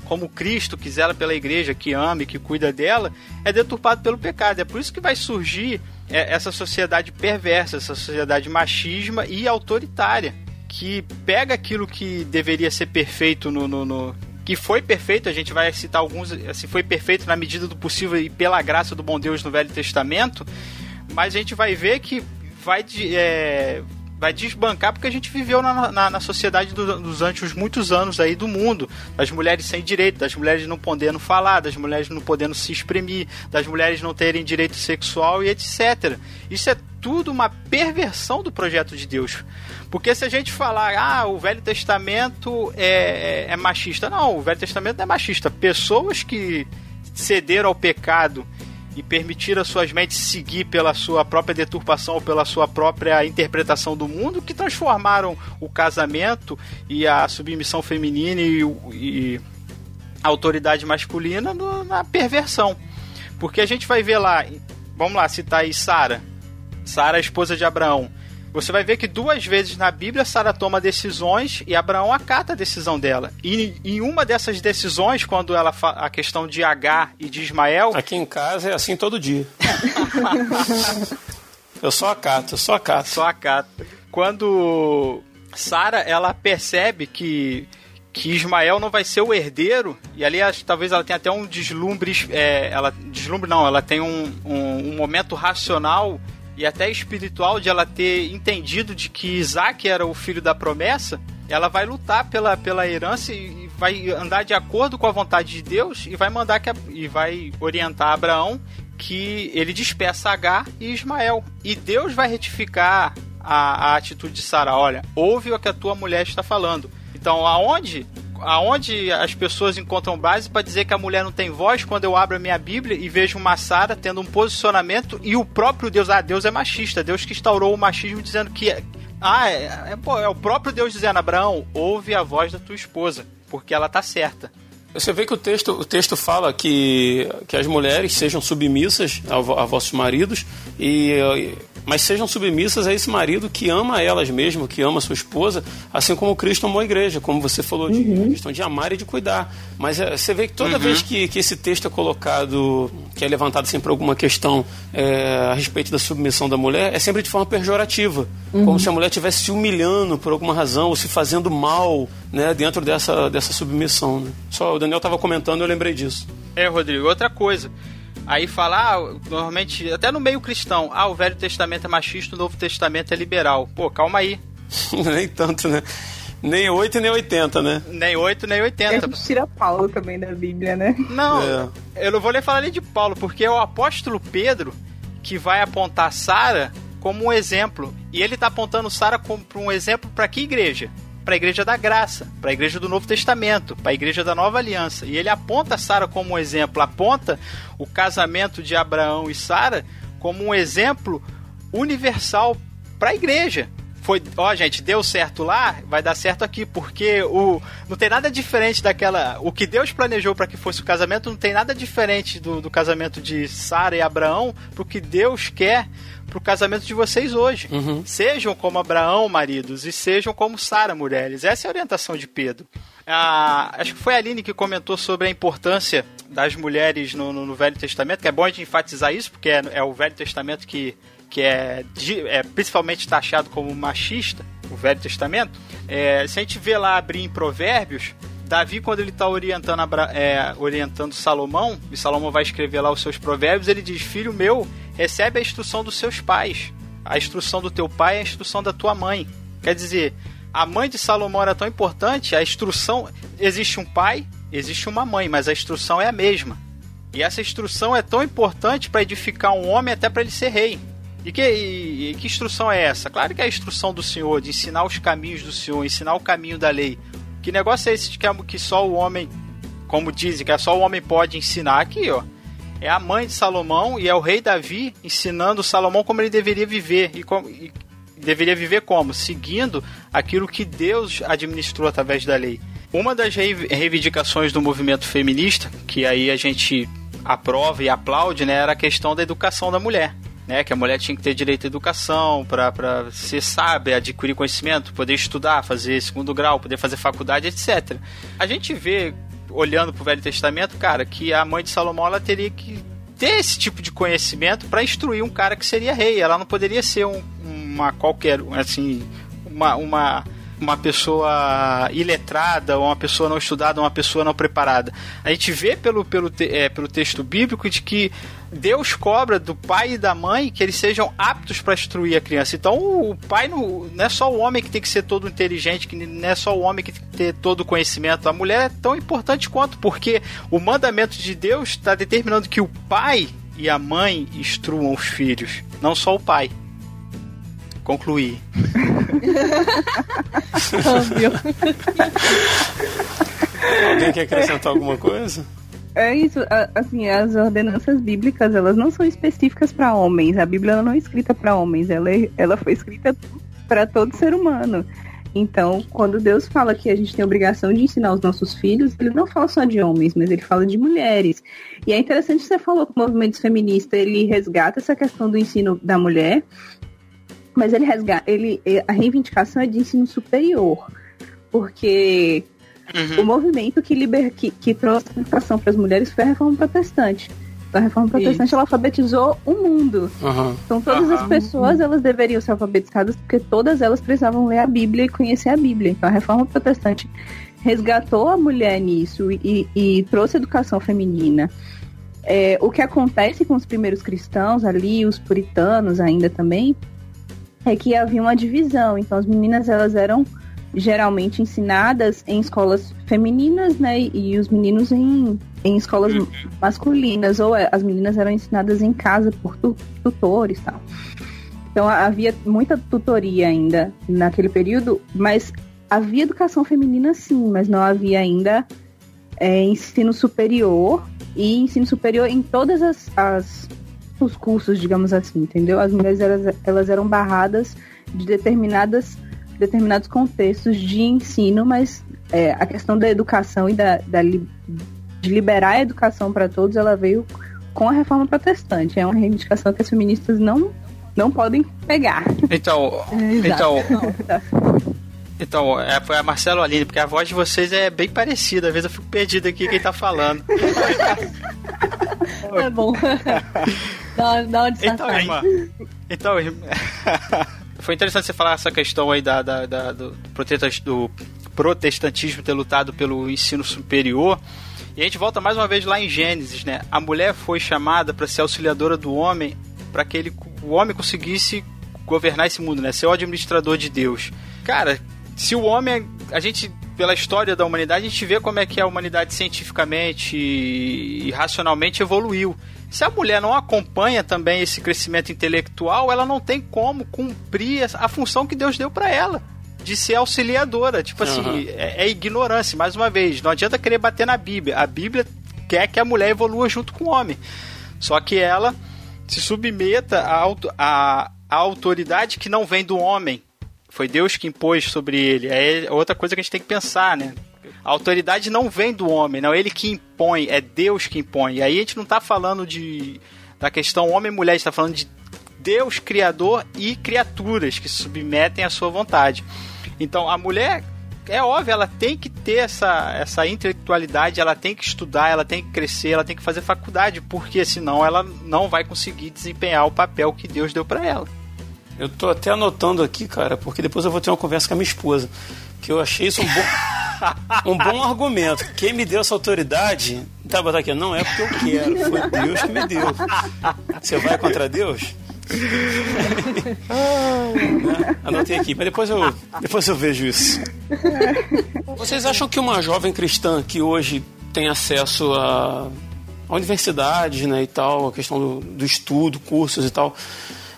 como Cristo quis ela pela igreja, que ama e que cuida dela, é deturpado pelo pecado. É por isso que vai surgir essa sociedade perversa, essa sociedade machisma e autoritária, que pega aquilo que deveria ser perfeito no, no- no- que foi perfeito, a gente vai citar alguns, assim, foi perfeito na medida do possível e pela graça do bom Deus no Velho Testamento, mas a gente vai ver que vai, é, vai desbancar porque a gente viveu na, na, na sociedade do- dos antes muitos anos aí do mundo, das mulheres sem direito, das mulheres não podendo falar, das mulheres não podendo se exprimir, das mulheres não terem direito sexual e etc. Isso é tudo uma perversão do projeto de Deus. Porque se a gente falar, ah, o Velho Testamento é, é machista. Não, o Velho Testamento não é machista. Pessoas que cederam ao pecado e permitiram as suas mentes seguir pela sua própria deturpação ou pela sua própria interpretação do mundo, que transformaram o casamento e a submissão feminina e, e a autoridade masculina no- na perversão. Porque a gente vai ver lá, vamos lá, citar aí Sara. Sara, esposa de Abraão. Você vai ver que duas vezes na Bíblia Sara toma decisões e Abraão acata a decisão dela. E em uma dessas decisões, quando ela a questão de Agar e de Ismael, Aqui em casa é assim todo dia. (laughs) eu só acato, eu só acato. só acata. Quando Sara ela percebe que que Ismael não vai ser o herdeiro e ali talvez ela tenha até um deslumbre, é, ela deslumbre não, ela tem um, um, um momento racional e até espiritual de ela ter entendido de que Isaac era o filho da promessa. Ela vai lutar pela, pela herança e vai andar de acordo com a vontade de Deus e vai mandar que e vai orientar Abraão que ele despeça Agar e Ismael. E Deus vai retificar a, a atitude de Sara. Olha, ouve o que a tua mulher está falando. Então, aonde, aonde as pessoas encontram base para dizer que a mulher não tem voz quando eu abro a minha Bíblia e vejo uma Sara tendo um posicionamento e o próprio Deus, ah, Deus é machista, Deus que instaurou o machismo dizendo que ah, é, é, pô, é o próprio Deus dizendo, Abraão, ouve a voz da tua esposa, porque ela tá certa. Você vê que o texto, o texto fala que, que as mulheres sejam submissas a, a vossos maridos, e, mas sejam submissas a esse marido que ama elas mesmo, que ama sua esposa, assim como Cristo amou a igreja, como você falou, de questão de amar e de cuidar. Mas eh, você vê que toda vez que, que esse texto é colocado, que é levantado sempre alguma questão eh, a respeito da submissão da mulher, é sempre de forma pejorativa, como se a mulher estivesse se humilhando por alguma razão, ou se fazendo mal né, dentro dessa, dessa submissão. Né? Só o Daniel estava comentando, eu lembrei disso. É, Rodrigo, outra coisa. Aí falar, ah, normalmente, até no meio cristão, ah, o Velho Testamento é machista, o Novo Testamento é liberal. Pô, calma aí. (laughs) nem tanto, né? Nem 8 e nem 80, né? Nem 8, nem E a 80. gente tira Paulo também da Bíblia, né? Não, eu não vou nem falar nem de Paulo, porque é o apóstolo Pedro que vai apontar Sara como um exemplo. E ele está apontando Sara como um exemplo para que igreja? Para a igreja da graça, para a igreja do Novo Testamento, para a igreja da Nova Aliança. E ele aponta Sara como um exemplo, aponta o casamento de Abraão e Sara como um exemplo universal para a igreja foi, ó, gente, deu certo lá, vai dar certo aqui, porque o não tem nada diferente daquela, o que Deus planejou para que fosse o casamento não tem nada diferente do, do casamento de Sara e Abraão pro que Deus quer pro casamento de vocês hoje. Uhum. Sejam como Abraão, maridos, e sejam como Sara, mulheres. Essa é a orientação de Pedro. Ah, acho que foi a Aline que comentou sobre a importância das mulheres no, no, no Velho Testamento, que é bom a gente enfatizar isso, porque é, é o Velho Testamento que que é, é principalmente taxado como machista, o Velho Testamento, é, se a gente vê lá abrir em Provérbios, Davi, quando ele está orientando, é, orientando Salomão, e Salomão vai escrever lá os seus provérbios, ele diz: Filho meu, recebe a instrução dos seus pais. A instrução do teu pai é a instrução da tua mãe. Quer dizer, a mãe de Salomão era tão importante, a instrução. Existe um pai, existe uma mãe, mas a instrução é a mesma. E essa instrução é tão importante para edificar um homem até para ele ser rei. E que, e, que instrução é essa? Claro que é a instrução do Senhor, de ensinar os caminhos do Senhor, ensinar o caminho da lei. Que negócio é esse de que, que só o homem, como dizem, que é só o homem pode ensinar aqui, ó? É a mãe de Salomão e é o rei Davi ensinando Salomão como ele deveria viver. E, e deveria viver como? Seguindo aquilo que Deus administrou através da lei. Uma das reivindicações do movimento feminista, que aí a gente aprova e aplaude, né, era a questão da educação da mulher né? Que a mulher tinha que ter direito à educação para ser sábia, adquirir conhecimento, poder estudar, fazer segundo grau, poder fazer faculdade, etc. A gente vê, olhando para o Velho Testamento, cara, que a mãe de Salomão ela teria que ter esse tipo de conhecimento para instruir um cara que seria rei. Ela não poderia ser um, uma qualquer, assim, uma, uma uma pessoa iletrada, ou uma pessoa não estudada, uma pessoa não preparada. A gente vê pelo, pelo, é, pelo texto bíblico de que Deus cobra do pai e da mãe que eles sejam aptos para instruir a criança. Então o pai não, não é só o homem que tem que ser todo inteligente, que não é só o homem que tem que ter todo o conhecimento. A mulher é tão importante quanto, porque o mandamento de Deus está determinando que o pai e a mãe instruam os filhos, não só o pai. Concluí. (laughs) Alguém quer acrescentar alguma coisa? É isso, assim, as ordenanças bíblicas, elas não são específicas para homens. A Bíblia não é escrita para homens, ela, é, ela foi escrita para todo ser humano. Então, quando Deus fala que a gente tem a obrigação de ensinar os nossos filhos, ele não fala só de homens, mas ele fala de mulheres. E é interessante que você falou que o movimento feminista ele resgata essa questão do ensino da mulher, mas ele resgata, ele, a reivindicação é de ensino superior, porque uhum. o movimento que, liber, que, que trouxe a educação para as mulheres foi a reforma protestante. A reforma protestante Isso. ela alfabetizou o mundo. Uhum. Então todas uhum. as pessoas elas deveriam ser alfabetizadas porque todas elas precisavam ler a Bíblia e conhecer a Bíblia. Então a reforma protestante resgatou a mulher nisso e, e trouxe educação feminina. É, o que acontece com os primeiros cristãos ali, os puritanos ainda também, é que havia uma divisão. Então as meninas elas eram geralmente ensinadas em escolas femininas, né? E os meninos em, em escolas uhum. masculinas. Ou é, as meninas eram ensinadas em casa por tutores e tal. Então havia muita tutoria ainda naquele período, mas havia educação feminina sim, mas não havia ainda é, ensino superior e ensino superior em todas as, as os cursos, digamos assim, entendeu? As mulheres elas, elas eram barradas de determinadas determinados contextos de ensino, mas é, a questão da educação e da, da de liberar a educação para todos, ela veio com a reforma protestante. É uma reivindicação que as feministas não não podem pegar. Então, (laughs) é, então, então, é, foi a Marcelo Aline, porque a voz de vocês é bem parecida. Às vezes eu fico perdido aqui quem tá falando. é (laughs) bom. (laughs) dá, dá uma então, irmã, então, foi interessante você falar essa questão aí da, da, da do, do protestantismo ter lutado pelo ensino superior. E a gente volta mais uma vez lá em Gênesis, né? A mulher foi chamada para ser auxiliadora do homem, para que ele, o homem conseguisse governar esse mundo, né? Ser o administrador de Deus. Cara, se o homem, a gente pela história da humanidade, a gente vê como é que a humanidade cientificamente e racionalmente evoluiu. Se a mulher não acompanha também esse crescimento intelectual, ela não tem como cumprir a função que Deus deu para ela de ser auxiliadora. Tipo assim, uhum. é, é, ignorância, mais uma vez. Não adianta querer bater na Bíblia. A Bíblia quer que a mulher evolua junto com o homem. Só que ela se submeta à, à, à autoridade que não vem do homem. Foi Deus que impôs sobre ele. É outra coisa que a gente tem que pensar, né? A autoridade não vem do homem, não é ele que impõe, é Deus que impõe. E aí a gente não está falando de da questão homem e mulher, está falando de Deus criador e criaturas que se submetem à sua vontade. Então a mulher é óbvio, ela tem que ter essa, essa intelectualidade, ela tem que estudar, ela tem que crescer, ela tem que fazer faculdade, porque senão ela não vai conseguir desempenhar o papel que Deus deu para ela. Eu tô até anotando aqui, cara, porque depois eu vou ter uma conversa com a minha esposa, que eu achei isso um bom, um bom (laughs) argumento. Quem me deu essa autoridade, tá botar aqui, não é porque eu quero, foi Deus que me deu. Você vai contra Deus? né? (laughs) Anotei aqui, mas depois eu, depois eu vejo isso. Vocês acham que uma jovem cristã que hoje tem acesso a, a universidades né, e tal, a questão do, do estudo, cursos e tal,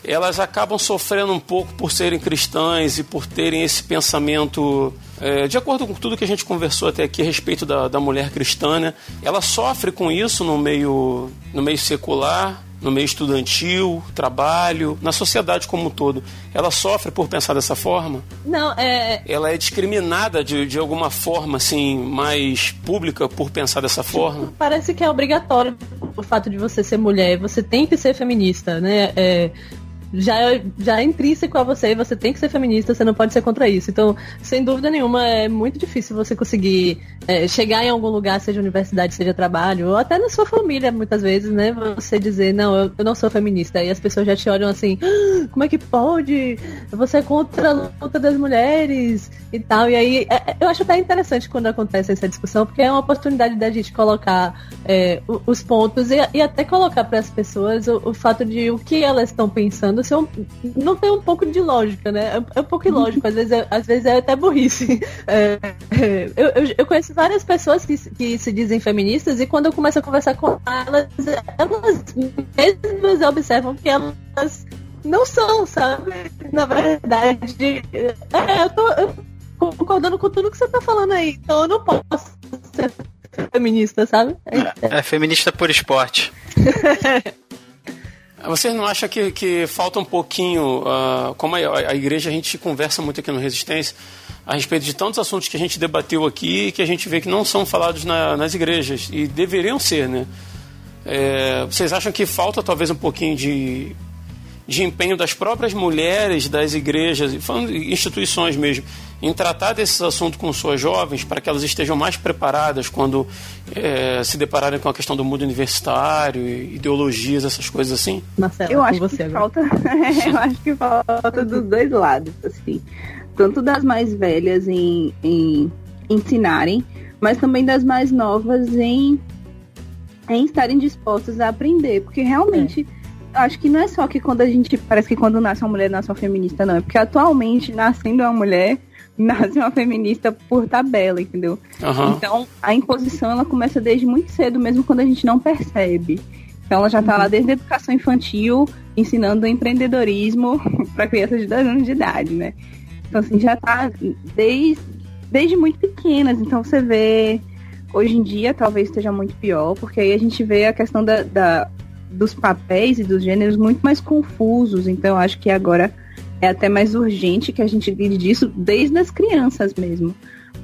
elas acabam sofrendo um pouco por serem cristãs e por terem esse pensamento. É, de acordo com tudo que a gente conversou até aqui a respeito da, da mulher cristã, né, ela sofre com isso no meio, no meio secular, no meio estudantil, trabalho, na sociedade como um todo, ela sofre por pensar dessa forma? Não, é. Ela é discriminada de, de alguma forma, assim, mais pública por pensar dessa forma? Parece que é obrigatório o fato de você ser mulher, você tem que ser feminista, né? É, já, já é intrínseco a você, você tem que ser feminista, você não pode ser contra isso. Então, sem dúvida nenhuma, é muito difícil você conseguir é, chegar em algum lugar, seja universidade, seja trabalho, ou até na sua família, muitas vezes, né? Você dizer, não, eu, eu não sou feminista. E as pessoas já te olham assim, ah, como é que pode? Você é contra a luta das mulheres e tal. E aí, é, é eu acho até interessante quando acontece essa discussão, porque é uma oportunidade da gente colocar é, os pontos e, e até colocar para as pessoas o, o fato de o que elas estão pensando ser um, não tem um pouco de lógica, né? É, é um pouco ilógico, às vezes é, às vezes é até burrice. É, (laughs) é, eu, eu, eu, conheço várias pessoas que, que se dizem feministas e quando eu começo a conversar com elas, elas mesmas observam que elas não são, sabe? Na verdade, é, eu tô eu, concordando com tudo que você tá falando aí, então eu não posso ser feminista, sabe? É, é feminista por esporte. (laughs) Vocês não acham que, que falta um pouquinho, uh, como a, a, igreja a gente conversa muito aqui no Resistência, a respeito de tantos assuntos que a gente debateu aqui que a gente vê que não são falados na, nas igrejas e deveriam ser, né? É, vocês acham que falta talvez um pouquinho de de empenho das próprias mulheres das igrejas, instituições mesmo, em tratar desses assuntos com suas jovens para que elas estejam mais preparadas quando é, se depararem com a questão do mundo universitário, ideologias, essas coisas assim? Marcela, eu acho que agora. falta, (laughs) eu acho que falta dos dois lados, assim, tanto das mais velhas em, em ensinarem, mas também das mais novas em, em estarem dispostas a aprender, porque realmente é acho que não é só que quando a gente. Parece que quando nasce uma mulher, nasce uma feminista, não. É porque atualmente, nascendo uma mulher, (laughs) nasce uma feminista por tabela, entendeu? Uhum. Então, a imposição ela começa desde muito cedo, mesmo quando a gente não percebe. Então, ela já está uhum. lá desde a educação infantil, ensinando empreendedorismo (laughs) para crianças de 10 anos de idade, né? Então, assim, já está desde, desde muito pequenas. Então, você vê. Hoje em dia, talvez esteja muito pior, porque aí a gente vê a questão da, da dos papéis e dos gêneros muito mais confusos. Então, acho que agora é até mais urgente que a gente lide disso desde as crianças mesmo,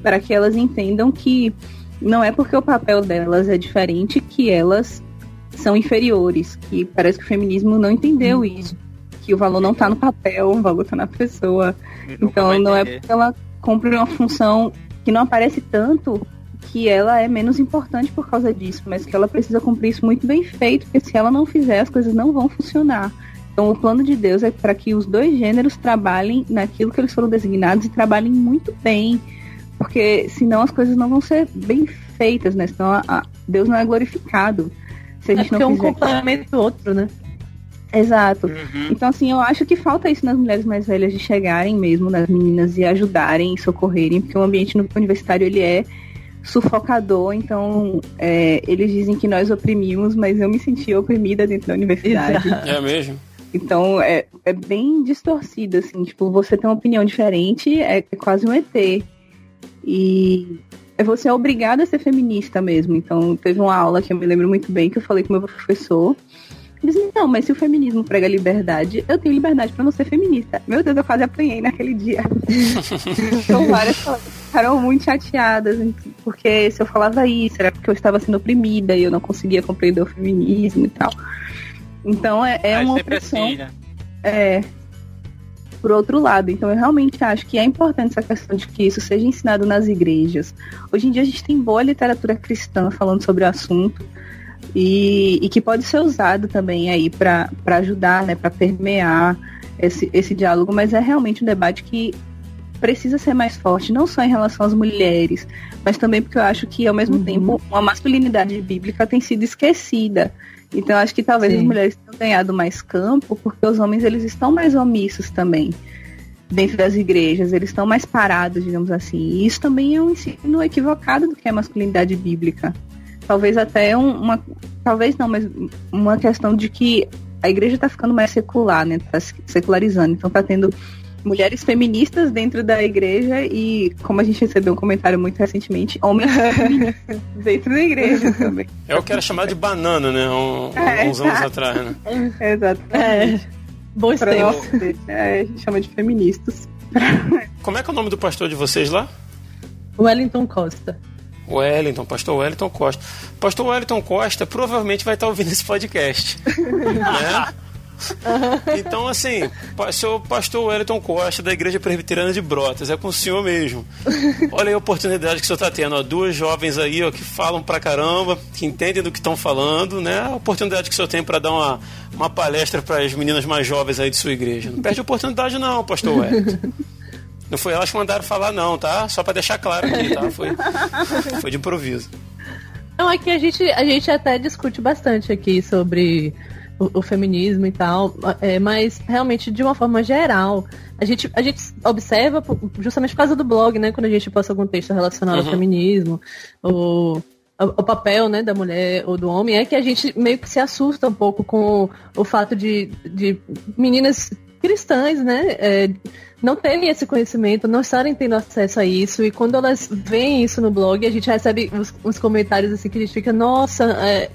para que elas entendam que não é porque o papel delas é diferente que elas são inferiores, que parece que o feminismo não entendeu uhum. isso, que o valor não está no papel, o valor está na pessoa. Então não é porque ela cumpre uma função que não aparece tanto que ela é menos importante por causa disso, mas que ela precisa cumprir isso muito bem feito, porque se ela não fizer, as coisas não vão funcionar. Então, o plano de Deus é para que os dois gêneros trabalhem naquilo que eles foram designados e trabalhem muito bem, porque senão as coisas não vão ser bem feitas, né? Senão a, a Deus não é glorificado. Se a gente é não fizer... um complemento do outro, né? Exato. Uhum. Então, assim, eu acho que falta isso nas mulheres mais velhas de chegarem mesmo nas meninas e ajudarem e socorrerem, porque o ambiente no universitário ele é sufocador, então é, eles dizem que nós oprimimos, mas eu me senti oprimida dentro da universidade. É mesmo? Então é, é bem distorcido, assim, tipo, você tem uma opinião diferente, é, é quase um ET. E você é obrigada a ser feminista mesmo. Então, teve uma aula que eu me lembro muito bem que eu falei com meu professor. Ele disse, não, mas se o feminismo prega liberdade, eu tenho liberdade para não ser feminista. Meu Deus, eu quase apanhei naquele dia. (laughs) então várias ficaram muito chateadas, porque se eu falava isso, era porque eu estava sendo oprimida e eu não conseguia compreender o feminismo e tal. Então é, é uma opressão. Assim, né? É. Por outro lado, então eu realmente acho que é importante essa questão de que isso seja ensinado nas igrejas. Hoje em dia a gente tem boa literatura cristã falando sobre o assunto e, e que pode ser usado também aí para ajudar, né, para permear esse, esse diálogo, mas é realmente um debate que precisa ser mais forte, não só em relação às mulheres, mas também porque eu acho que, ao mesmo uhum. tempo, a masculinidade bíblica tem sido esquecida. Então acho que talvez Sim. as mulheres tenham ganhado mais campo, porque os homens eles estão mais omissos também dentro das igrejas, eles estão mais parados, digamos assim. E isso também é um ensino equivocado do que é masculinidade bíblica. Talvez até uma, talvez não, mas uma questão de que a igreja está ficando mais secular, né? Está secularizando. Então está tendo mulheres feministas dentro da igreja e, como a gente recebeu um comentário muito recentemente, homens (laughs) dentro da igreja também. É o que era chamado de banana, né? Um, é, uns anos atrás, né? (laughs) Exato. É. Bons tempos. É, a gente chama de feministas. Como é que é o nome do pastor de vocês lá? Wellington Costa. Wellington, pastor Wellington Costa. Pastor Wellington Costa provavelmente vai estar ouvindo esse podcast. né? (laughs) Então, assim, o pastor Wellington Costa, da Igreja Presbiteriana de Brotas, é com o senhor mesmo. Olha aí a oportunidade que o senhor está tendo. Ó, duas jovens aí ó, que falam pra caramba, que entendem do que estão falando, né? A oportunidade que o senhor tem para dar uma, uma palestra para as meninas mais jovens aí de sua igreja. Não perde a oportunidade, não, pastor Wellington. Não foi elas que mandaram falar, não, tá? Só para deixar claro aqui, tá? Foi, foi de improviso. Não, aqui a gente, a gente até discute bastante aqui sobre o, o feminismo e tal, é, mas realmente de uma forma geral, a gente, a gente observa justamente por causa do blog, né, quando a gente posta algum texto relacionado uhum. ao feminismo, o, o papel né, da mulher ou do homem, é que a gente meio que se assusta um pouco com o fato de, de meninas cristãs, né? É, não terem esse conhecimento, não estarem tendo acesso a isso, e quando elas veem isso no blog, a gente recebe uns, uns comentários assim que a gente fica, nossa, é,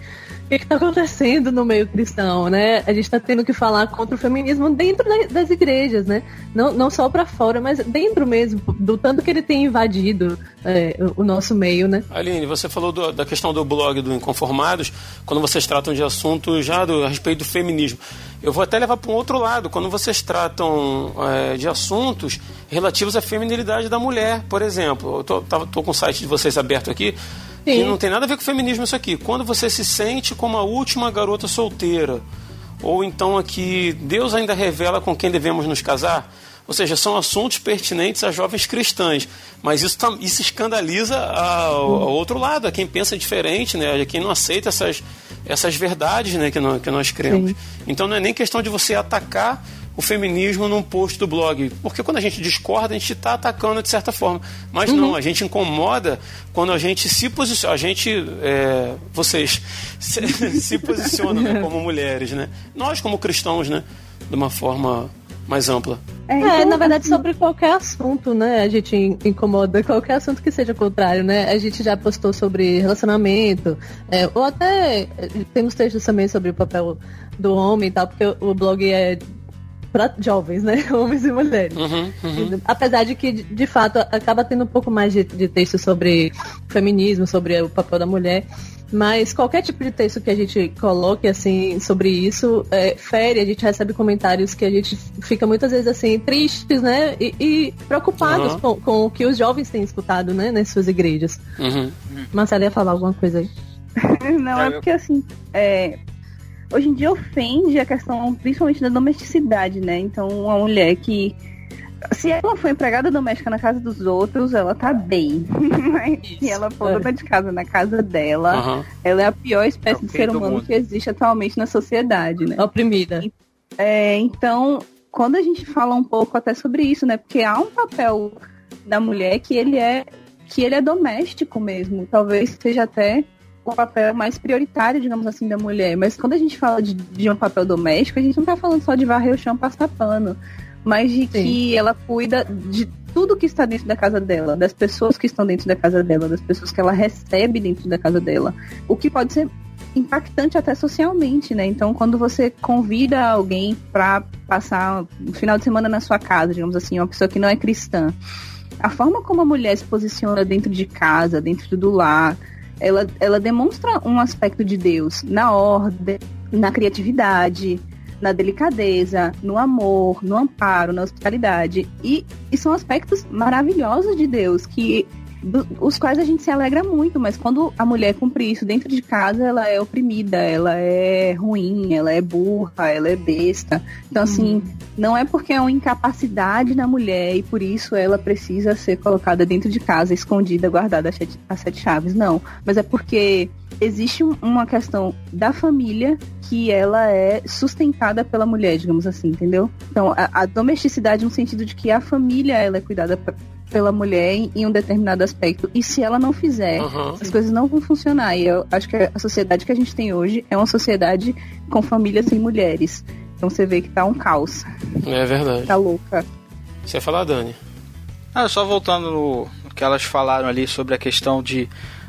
que está acontecendo no meio cristão, né? A gente está tendo que falar contra o feminismo dentro das igrejas, né? Não, não só para fora, mas dentro mesmo, do tanto que ele tem invadido é, o nosso meio, né? Aline, você falou do, da questão do blog do Inconformados, quando vocês tratam de assuntos já do, a respeito do feminismo. Eu vou até levar para um outro lado, quando vocês tratam é, de assuntos relativos à feminilidade da mulher, por exemplo. Eu tô com o site de vocês aberto aqui. Sim. Que não tem nada a ver com feminismo isso aqui. Quando você se sente como a última garota solteira, ou então aqui Deus ainda revela com quem devemos nos casar, ou seja, são assuntos pertinentes a jovens cristãs, mas isso, isso escandaliza ao, ao outro lado, a quem pensa diferente, né, a quem não aceita essas, essas verdades né, que, nós, que nós cremos. Sim. Então não é nem questão de você atacar o feminismo num post do blog. Porque quando a gente discorda, a gente está atacando de certa forma. Mas uhum. não, a gente incomoda quando a gente se posiciona. A gente, é, vocês, se, (laughs) se posicionam né, como mulheres, né? Nós, como cristãos, né? De uma forma mais ampla. É, então, é, na verdade, sobre qualquer assunto, né? A gente incomoda qualquer assunto que seja contrário, né? A gente já postou sobre relacionamento, é, ou até temos textos também sobre o papel do homem e tal, porque o blog é para jovens, né? (laughs) Homens e mulheres. Uhum, uhum. Apesar de que, de fato, acaba tendo um pouco mais de, de texto sobre feminismo, sobre o papel da mulher. Mas qualquer tipo de texto que a gente coloque assim sobre isso, é, fere, a gente recebe comentários que a gente fica muitas vezes assim, tristes, né? E, e preocupados uhum. com, com, o que os jovens têm escutado, né, nas suas igrejas. Uhum. Marcela ia falar alguma coisa aí? (laughs) Não, é porque assim, é, hoje em dia ofende a questão principalmente da domesticidade, né? Então, uma mulher que se ela foi empregada doméstica na casa dos outros, ela tá bem. (laughs) Mas se ela for dona de casa na casa dela, Aham. ela é a pior espécie É de ser humano que existe atualmente na sociedade, né? Oprimida. É, então, quando a gente fala um pouco até sobre isso, né? Porque há um papel da mulher que ele é que ele é doméstico mesmo. Talvez seja até o papel mais prioritário, digamos assim, da mulher. Mas quando a gente fala de, de um papel doméstico, a gente não tá falando só de varrer o chão, passar pano, mas de que ela cuida de tudo que está dentro da casa dela, das pessoas que estão dentro da casa dela, das pessoas que ela recebe dentro da casa dela. O que pode ser impactante até socialmente, né? Então, quando você convida alguém para passar um final de semana na sua casa, digamos assim, uma pessoa que não é cristã, a forma como a mulher se posiciona dentro de casa, dentro do lar, ela, ela demonstra um aspecto de Deus na ordem, na criatividade, na delicadeza, no amor, no amparo, na hospitalidade. E, e são aspectos maravilhosos de Deus que do- os quais a gente se alegra muito, mas quando a mulher cumpre isso dentro de casa, ela é oprimida, ela é ruim, ela é burra, ela é besta. Então, assim, não é porque é uma incapacidade na mulher e por isso ela precisa ser colocada dentro de casa, escondida, guardada às sete, sete chaves, não. Mas é porque existe um- uma questão da família que ela é sustentada pela mulher, digamos assim, entendeu? Então, a, a domesticidade no sentido de que a família ela é cuidada pela mulher em, um determinado aspecto. E se ela não fizer, Aham. as coisas não vão funcionar. E eu acho que a sociedade que a gente tem hoje é uma sociedade com famílias sem mulheres. Então você vê que tá um caos, É verdade. tá louca. Você ia falar, Dani? Ah, só voltando no que elas falaram ali sobre a questão de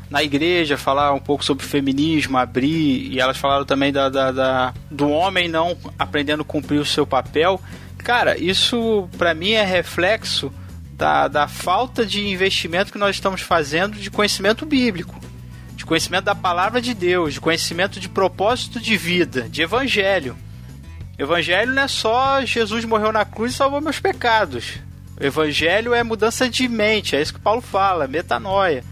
na igreja falar um pouco sobre feminismo, abrir, e elas falaram também da, da- da- do homem não aprendendo a cumprir o seu papel. Cara, isso pra mim é reflexo da, da falta de investimento que nós estamos fazendo de conhecimento bíblico, de conhecimento da palavra de Deus, de conhecimento de propósito de vida, de evangelho. Evangelho não é só Jesus morreu na cruz e salvou meus pecados. Evangelho é mudança de mente, é isso que Paulo fala, metanoia.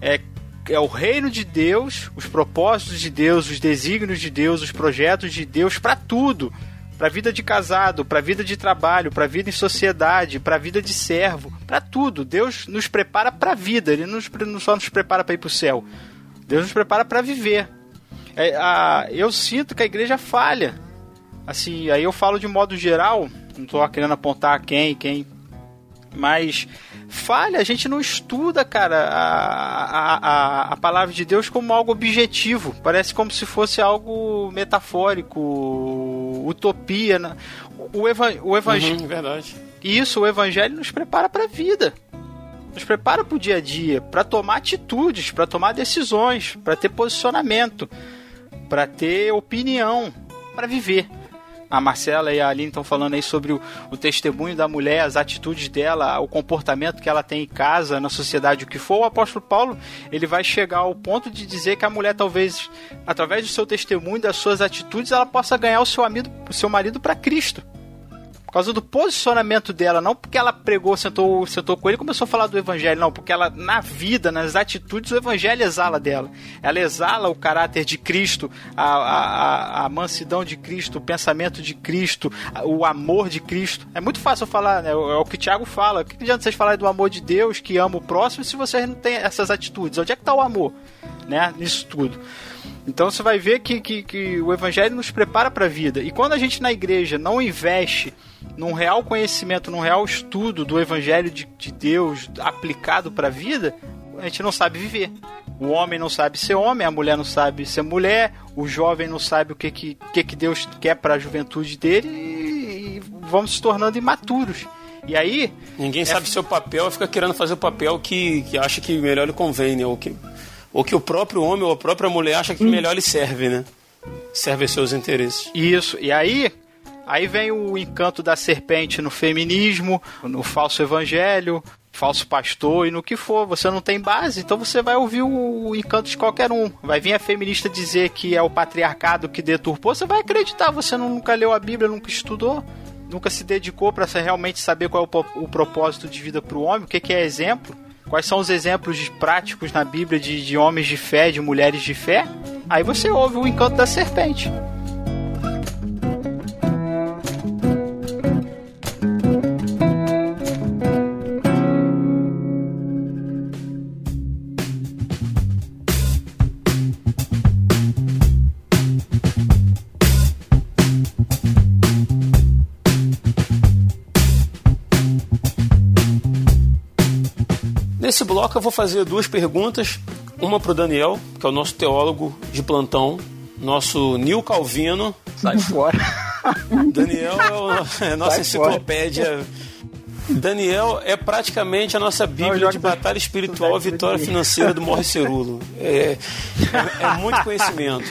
É, é o reino de Deus, os propósitos de Deus, os desígnios de Deus, os projetos de Deus para tudo. Para vida de casado, para vida de trabalho, para vida em sociedade, para vida de servo, para tudo. Deus nos prepara para a vida, ele não só nos prepara para ir para o céu. Deus nos prepara para viver. É, a- eu sinto que a igreja falha. Assim, aí eu falo de modo geral, não tô querendo apontar quem, quem. Mas falha, a gente não estuda, cara, a, a, a, palavra de Deus como algo objetivo. Parece como se fosse algo metafórico, utopia. né? O, eva, o evangelho. Uhum, verdade. Isso, o evangelho nos prepara para a vida. Nos prepara para o dia a dia, para tomar atitudes, para tomar decisões, para ter posicionamento, para ter opinião, para viver. A Marcela e a Aline estão falando aí sobre o, o testemunho da mulher, as atitudes dela, o comportamento que ela tem em casa, na sociedade, o que for. O apóstolo Paulo ele vai chegar ao ponto de dizer que a mulher, talvez, através do seu testemunho, das suas atitudes, ela possa ganhar o seu, amigo, o seu marido para Cristo causa do posicionamento dela, não porque ela pregou, sentou, sentou com ele e começou a falar do evangelho, não, porque ela, na vida, nas atitudes, o evangelho exala dela. Ela exala o caráter de Cristo, a, a, a- a mansidão de Cristo, o pensamento de Cristo, o amor de Cristo. É muito fácil falar, né? É o que o Tiago fala. O que adianta vocês falarem do amor de Deus, que ama o próximo, se vocês não têm essas atitudes? Onde é que está o amor, né? Nisso tudo. Então você vai ver que, que, que o evangelho nos prepara para a vida. E quando a gente na igreja não investe num real conhecimento, num real estudo do evangelho de, de Deus aplicado para a vida, a gente não sabe viver. O homem não sabe ser homem, a mulher não sabe ser mulher, o jovem não sabe o que, que, que, que Deus quer para a juventude dele e, e vamos se tornando imaturos. E aí, Ninguém É sabe seu papel, fica querendo fazer o papel que, que acha que melhor lhe convém, né? Ou que, ou que o próprio homem ou a própria mulher acha que melhor lhe serve, né? Serve aos seus interesses. Isso, e aí, aí vem o encanto da serpente no feminismo, no falso evangelho, falso pastor e no que for. Você não tem base, então você vai ouvir o, encanto de qualquer um. Vai vir a feminista dizer que é o patriarcado que deturpou, você vai acreditar. Você nunca leu a Bíblia, nunca estudou, nunca se dedicou para realmente saber qual é o, propósito de vida para o homem, o que, é exemplo. Quais são os exemplos práticos na Bíblia de, de homens de fé, de mulheres de fé? Aí você ouve o encanto da serpente. Nesse bloco eu vou fazer duas perguntas, uma para o Daniel, que é o nosso teólogo de plantão, nosso Nil Calvino. Sai fora. (laughs) Daniel é, o, é nossa Sai enciclopédia. Fora. Daniel é praticamente a nossa bíblia de batalha espiritual, vitória financeira do Morre Cerulo. É, é, é muito conhecimento.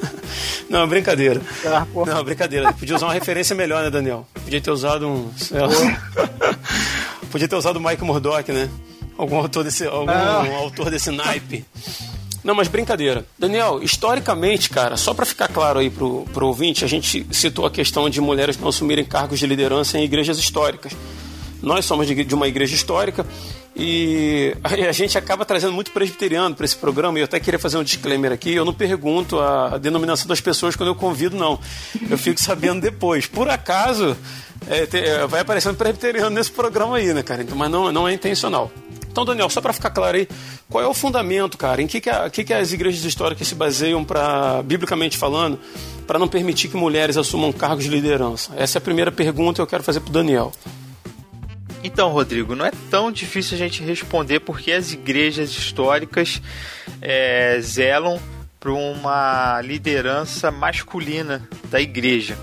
(laughs) Não, brincadeira. Ah, Não, brincadeira. Podia usar uma referência melhor, né, Daniel? Podia ter usado um. Podia ter usado o Mike Murdock, né? Algum autor desse, algum Ah. autor desse naipe. Não, mas brincadeira. Daniel, historicamente, cara, só para ficar claro aí pro, pro ouvinte, a gente citou a questão de mulheres não assumirem cargos de liderança em igrejas históricas. Nós somos de, de uma igreja histórica e (laughs) a gente acaba trazendo muito presbiteriano para esse programa. E eu até queria fazer um disclaimer aqui: eu não pergunto a denominação das pessoas quando eu convido, não. Eu fico (laughs) sabendo depois. Por acaso, é, te- é, vai aparecendo presbiteriano nesse programa aí, né, cara? Então, mas não, não é intencional. Então, Daniel, só para ficar claro aí, qual é o fundamento, cara? Em que, que, a- que, que as igrejas históricas se baseiam, para biblicamente falando, para não permitir que mulheres assumam cargos de liderança? Essa é a primeira pergunta que eu quero fazer para Daniel. Então, Rodrigo, não é tão difícil a gente responder porque as igrejas históricas é, zelam para uma liderança masculina da igreja.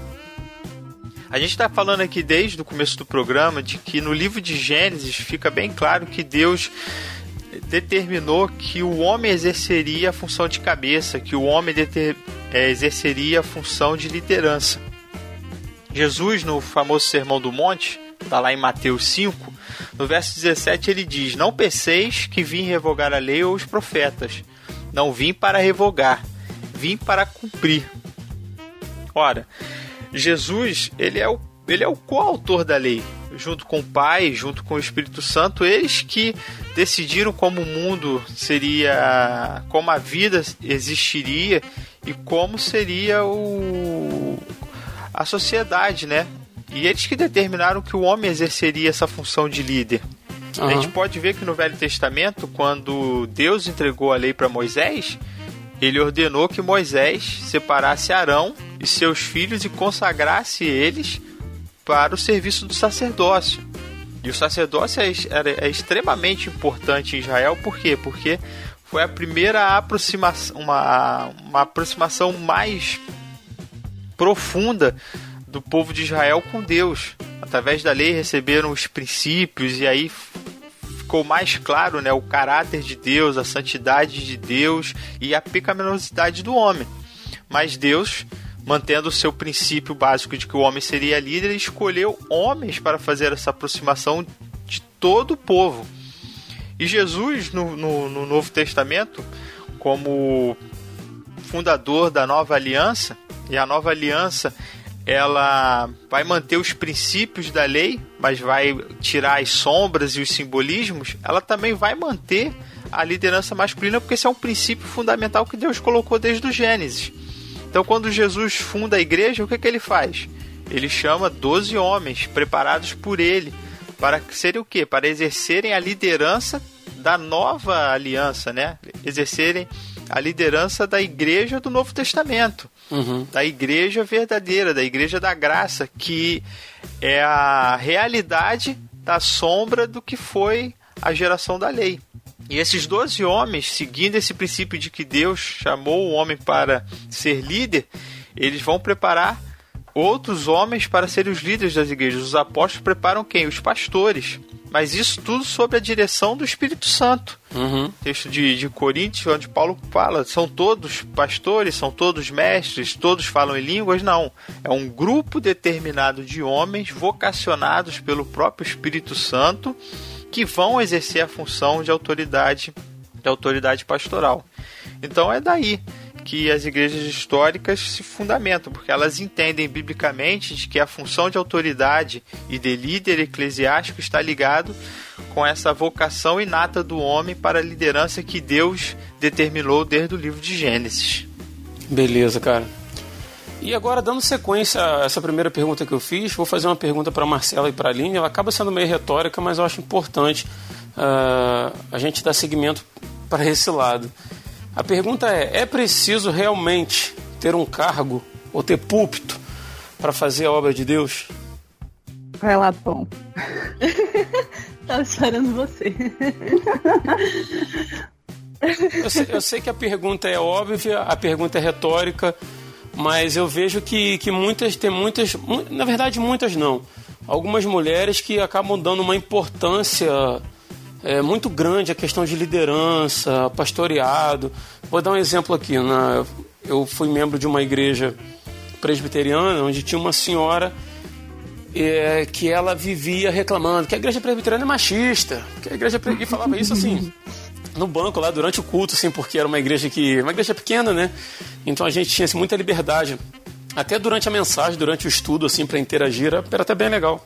A gente está falando aqui desde o começo do programa de que no livro de Gênesis fica bem claro que Deus determinou que o homem exerceria a função de cabeça, que o homem deter- é, exerceria a função de liderança. Jesus, no famoso Sermão do Monte, está lá em Mateus 5, no verso 17 ele diz: Não penseis que vim revogar a lei ou os profetas. Não vim para revogar, vim para cumprir. Ora, Jesus, ele é o, ele é o coautor da lei, junto com o Pai, junto com o Espírito Santo, eles que decidiram como o mundo seria, como a vida existiria e como seria o a sociedade, né? E eles que determinaram que o homem exerceria essa função de líder. A Aham. gente pode ver que no Velho Testamento, quando Deus entregou a lei para Moisés, ele ordenou que Moisés separasse Arão e seus filhos e consagrasse eles para o serviço do sacerdócio. E o sacerdócio é, é extremamente importante em Israel, por quê? Porque foi a primeira aproximação, uma, uma aproximação mais profunda do povo de Israel com Deus. Através da lei receberam os princípios e aí ficou mais claro né, o caráter de Deus, a santidade de Deus e a pecaminosidade do homem. Mas Deus, mantendo o seu princípio básico de que o homem seria líder, ele escolheu homens para fazer essa aproximação de todo o povo. E Jesus, no, no- no Novo Testamento, como fundador da nova aliança, e a nova aliança ela vai manter os princípios da lei, mas vai tirar as sombras e os simbolismos, ela também vai manter a liderança masculina, porque esse é um princípio fundamental que Deus colocou desde o Gênesis. Então, quando Jesus funda a igreja, o que, que ele faz? Ele chama 12 homens preparados por ele para serem o quê? Para exercerem a liderança da nova aliança, né? Exercerem a liderança da igreja do Novo Testamento Uhum. da igreja verdadeira, da igreja da graça, que é a realidade da sombra do que foi a geração da lei. E esses 12 homens, seguindo esse princípio de que Deus chamou o homem para ser líder, eles vão preparar outros homens para serem os líderes das igrejas. Os apóstolos preparam quem? Os pastores. Mas isso tudo sob a direção do Espírito Santo Uhum. texto de, de Coríntios, onde Paulo fala, são todos pastores, são todos mestres, todos falam em línguas? Não. É um grupo determinado de homens vocacionados pelo próprio Espírito Santo que vão exercer a função de autoridade, de autoridade pastoral. Então é daí que as igrejas históricas se fundamentam, porque elas entendem biblicamente de que a função de autoridade e de líder eclesiástico está ligado com essa vocação inata do homem para a liderança que Deus determinou desde o livro de Gênesis. Beleza, cara. E agora, dando sequência a essa primeira pergunta que eu fiz, vou fazer uma pergunta para Marcela e para a Aline. Ela acaba sendo meio retórica, mas eu acho importante ah, a gente dar seguimento para esse lado. A pergunta é: é preciso realmente ter um cargo ou ter púlpito para fazer a obra de Deus? Vai lá, Tom. (laughs) Tava esperando você. Eu sei, eu sei que a pergunta é óbvia, a pergunta é retórica, mas eu vejo que, que muitas, tem muitas, mu- na verdade muitas não, algumas mulheres que acabam dando uma importância é, muito grande à questão de liderança, pastoreado. Vou dar um exemplo aqui, na, eu fui membro de uma igreja presbiteriana onde tinha uma senhora é, que ela vivia reclamando que a igreja presbiteriana é machista, que a igreja e falava isso assim no banco lá durante o culto, assim, porque era uma igreja que uma igreja pequena, né? Então a gente tinha assim, muita liberdade. Até durante a mensagem, durante o estudo, assim, para interagir, era até bem legal.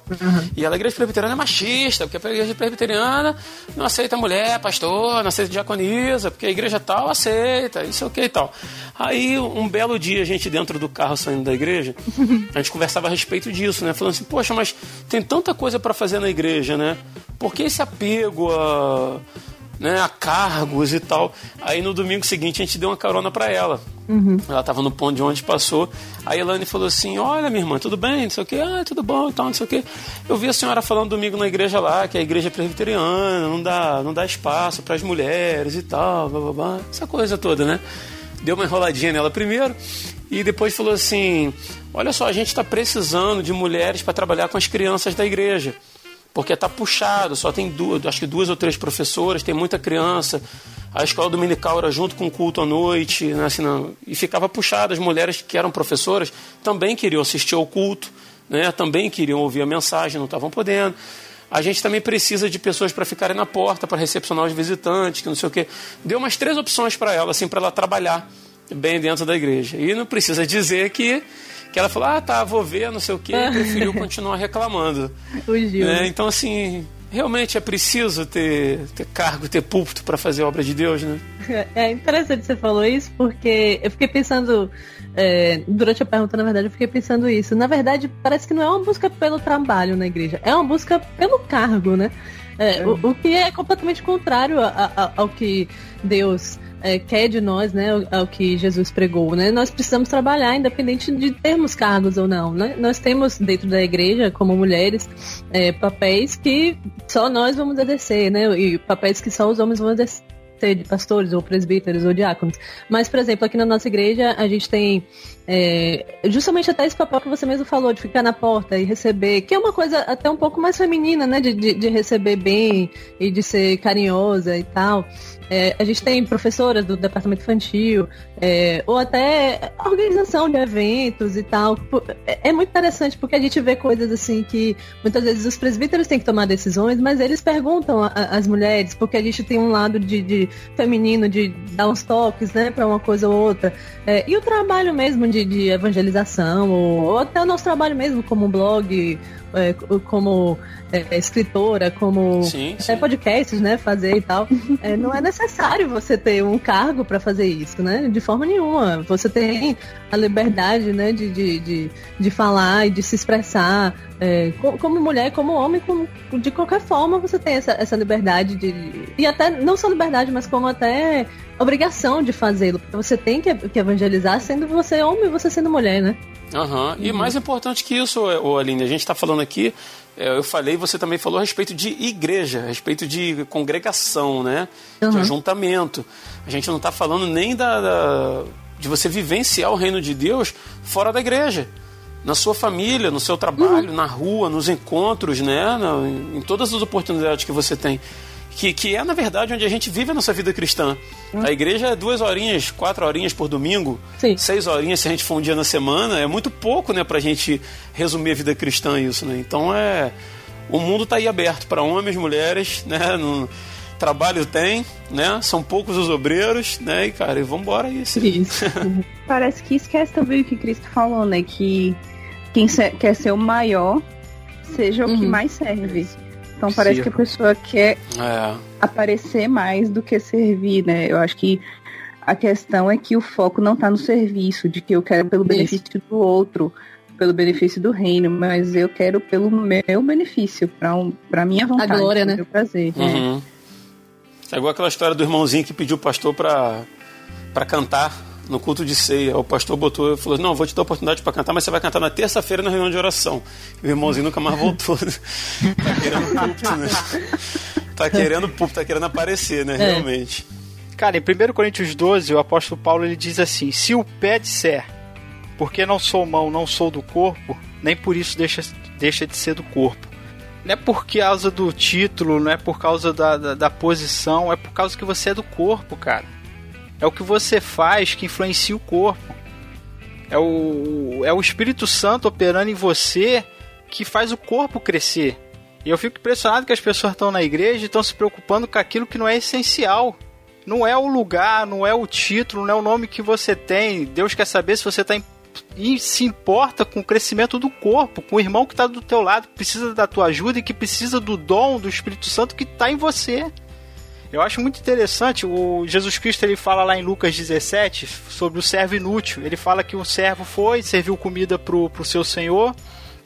E ela, a igreja presbiteriana é machista, porque a igreja presbiteriana não aceita mulher, pastor, não aceita diaconisa, porque a igreja tal aceita, isso ok e tal. Aí, um belo dia, a gente dentro do carro saindo da igreja, (laughs) a gente conversava a respeito disso, né? Falando assim, poxa, mas tem tanta coisa para fazer na igreja, né? Por que esse apego a né, a cargos e tal. Aí no domingo seguinte a gente deu uma carona para ela. Ela tava no ponto de onde passou. Aí a Elane falou assim: Olha, minha irmã, tudo bem? Não sei o quê. Ah, tudo bom e tal, não sei o quê. Eu vi a senhora falando domingo na igreja lá, que é a igreja presbiteriana, não dá, não dá espaço para as mulheres e tal, blá, blá, blá. Essa coisa toda, né? Deu uma enroladinha nela primeiro e depois falou assim: Olha só, a gente está precisando de mulheres para trabalhar com as crianças da igreja porque tá puxado, só tem duas, acho que duas ou três professoras, tem muita criança. A escola dominical era junto com o culto à noite, né, assim, não, e ficava puxado. As mulheres que eram professoras também queriam assistir ao culto, né, também queriam ouvir a mensagem, não estavam podendo. A gente também precisa de pessoas para ficarem na porta, para recepcionar os visitantes, que não sei o quê. Deu umas três opções para ela, assim, para ela trabalhar bem dentro da igreja. E não precisa dizer que, que ela falou, ah, tá, vou ver, não sei o quê, e (laughs) preferiu continuar reclamando. (laughs) Fugiu. né? Então, assim, realmente é preciso ter, ter cargo, ter púlpito para fazer a obra de Deus, né? (laughs) É interessante que você falou isso, porque eu fiquei pensando, é, durante a pergunta, na verdade, eu fiquei pensando isso. Na verdade, parece que não é uma busca pelo trabalho na igreja, é uma busca pelo cargo, né? É, o, o que é completamente contrário a- a- ao que Deus é, quer de nós, né? Ao, que Jesus pregou, né? Nós precisamos trabalhar, independente de termos cargos ou não, né? Nós temos dentro da igreja, como mulheres, é, papéis que só nós vamos exercer, né? E papéis que só os homens vão exercer de pastores ou presbíteros ou diáconos. Mas, por exemplo, aqui na nossa igreja a gente tem é, justamente até esse papel que você mesmo falou, de ficar na porta e receber, que é uma coisa até um pouco mais feminina, né? De, de, de receber bem e de ser carinhosa e tal. É, a gente tem professoras do departamento infantil, é, ou até organização de eventos e tal. É, é muito interessante porque a gente vê coisas assim que muitas vezes os presbíteros têm que tomar decisões, mas eles perguntam às mulheres, porque a gente tem um lado de, de feminino de dar uns toques, né, para uma coisa ou outra. É, e o trabalho mesmo de, de evangelização, ou, ou até o nosso trabalho mesmo como blog, é, como é, escritora, como Sim, sim. podcasts, né, fazer e tal. É, não é necessário você ter um cargo para fazer isso, né? De forma nenhuma. Você tem a liberdade, né, de, de, de, de falar e de se expressar. é, co- como mulher, como homem, como, de qualquer forma você tem essa, essa liberdade de. E até, não só liberdade, mas como até obrigação de fazê-lo. Porque você tem que, que evangelizar sendo você homem e você sendo mulher, né? Aham. E mais importante que isso, ô, Aline, a gente está falando aqui, é, eu falei, você também falou a respeito de igreja, a respeito de congregação, né? De Uhum. ajuntamento. A gente não está falando nem da, da- de você vivenciar o reino de Deus fora da igreja. Na sua família, no seu trabalho, na rua, nos encontros, né? Na- em todas as oportunidades que você tem. Que, que é, na verdade, onde a gente vive a nossa vida cristã. A igreja é duas horinhas, quatro horinhas por domingo, Sim. seis horinhas se a gente for um dia na semana, é muito pouco, né, pra gente resumir a vida cristã isso, né? Então é o mundo tá aí aberto para homens, mulheres, né? No, trabalho tem, né? São poucos os obreiros, né? E cara, e vambora se- Isso. (laughs) Parece que esquece também o que Cristo falou, né? Que quem quer ser o maior seja o que Uhum. mais serve. Então parece que a pessoa quer É, aparecer mais do que servir, né? Eu acho que a questão é que o foco não tá no serviço, de que eu quero pelo benefício do outro, pelo benefício do reino, mas eu quero pelo meu benefício, para um, pra minha vontade, glória, pro né? meu prazer. uhum. é igual aquela história do irmãozinho que pediu o pastor pra cantar no culto de ceia. O pastor botou e falou: Não, vou te dar a oportunidade para cantar, mas você vai cantar na terça-feira na reunião de oração. E o irmãozinho nunca mais voltou. Né? (laughs) tá querendo púlpito, né? Tá querendo púlpito, tá querendo aparecer, né? É. Realmente. Cara, em 1 Coríntios 12, o apóstolo Paulo ele diz assim: Se o pé disser, porque não sou mão, não sou do corpo, nem por isso deixa, deixa de ser do corpo. Não é por causa do título, não é por causa da, da, da posição, é por causa que você é do corpo, cara. É o que você faz que influencia o corpo. É o, é o Espírito Santo operando em você que faz o corpo crescer. E eu fico impressionado que as pessoas estão na igreja e estão se preocupando com aquilo que não é essencial. Não é o lugar, não é o título, não é o nome que você tem. Deus quer saber se você está e se importa com o crescimento do corpo, com o irmão que está do teu lado, que precisa da tua ajuda e que precisa do dom do Espírito Santo que está em você. Eu acho muito interessante, o Jesus Cristo ele fala lá em Lucas 17 sobre o servo inútil. Ele fala que o servo foi, serviu comida pro, pro seu senhor,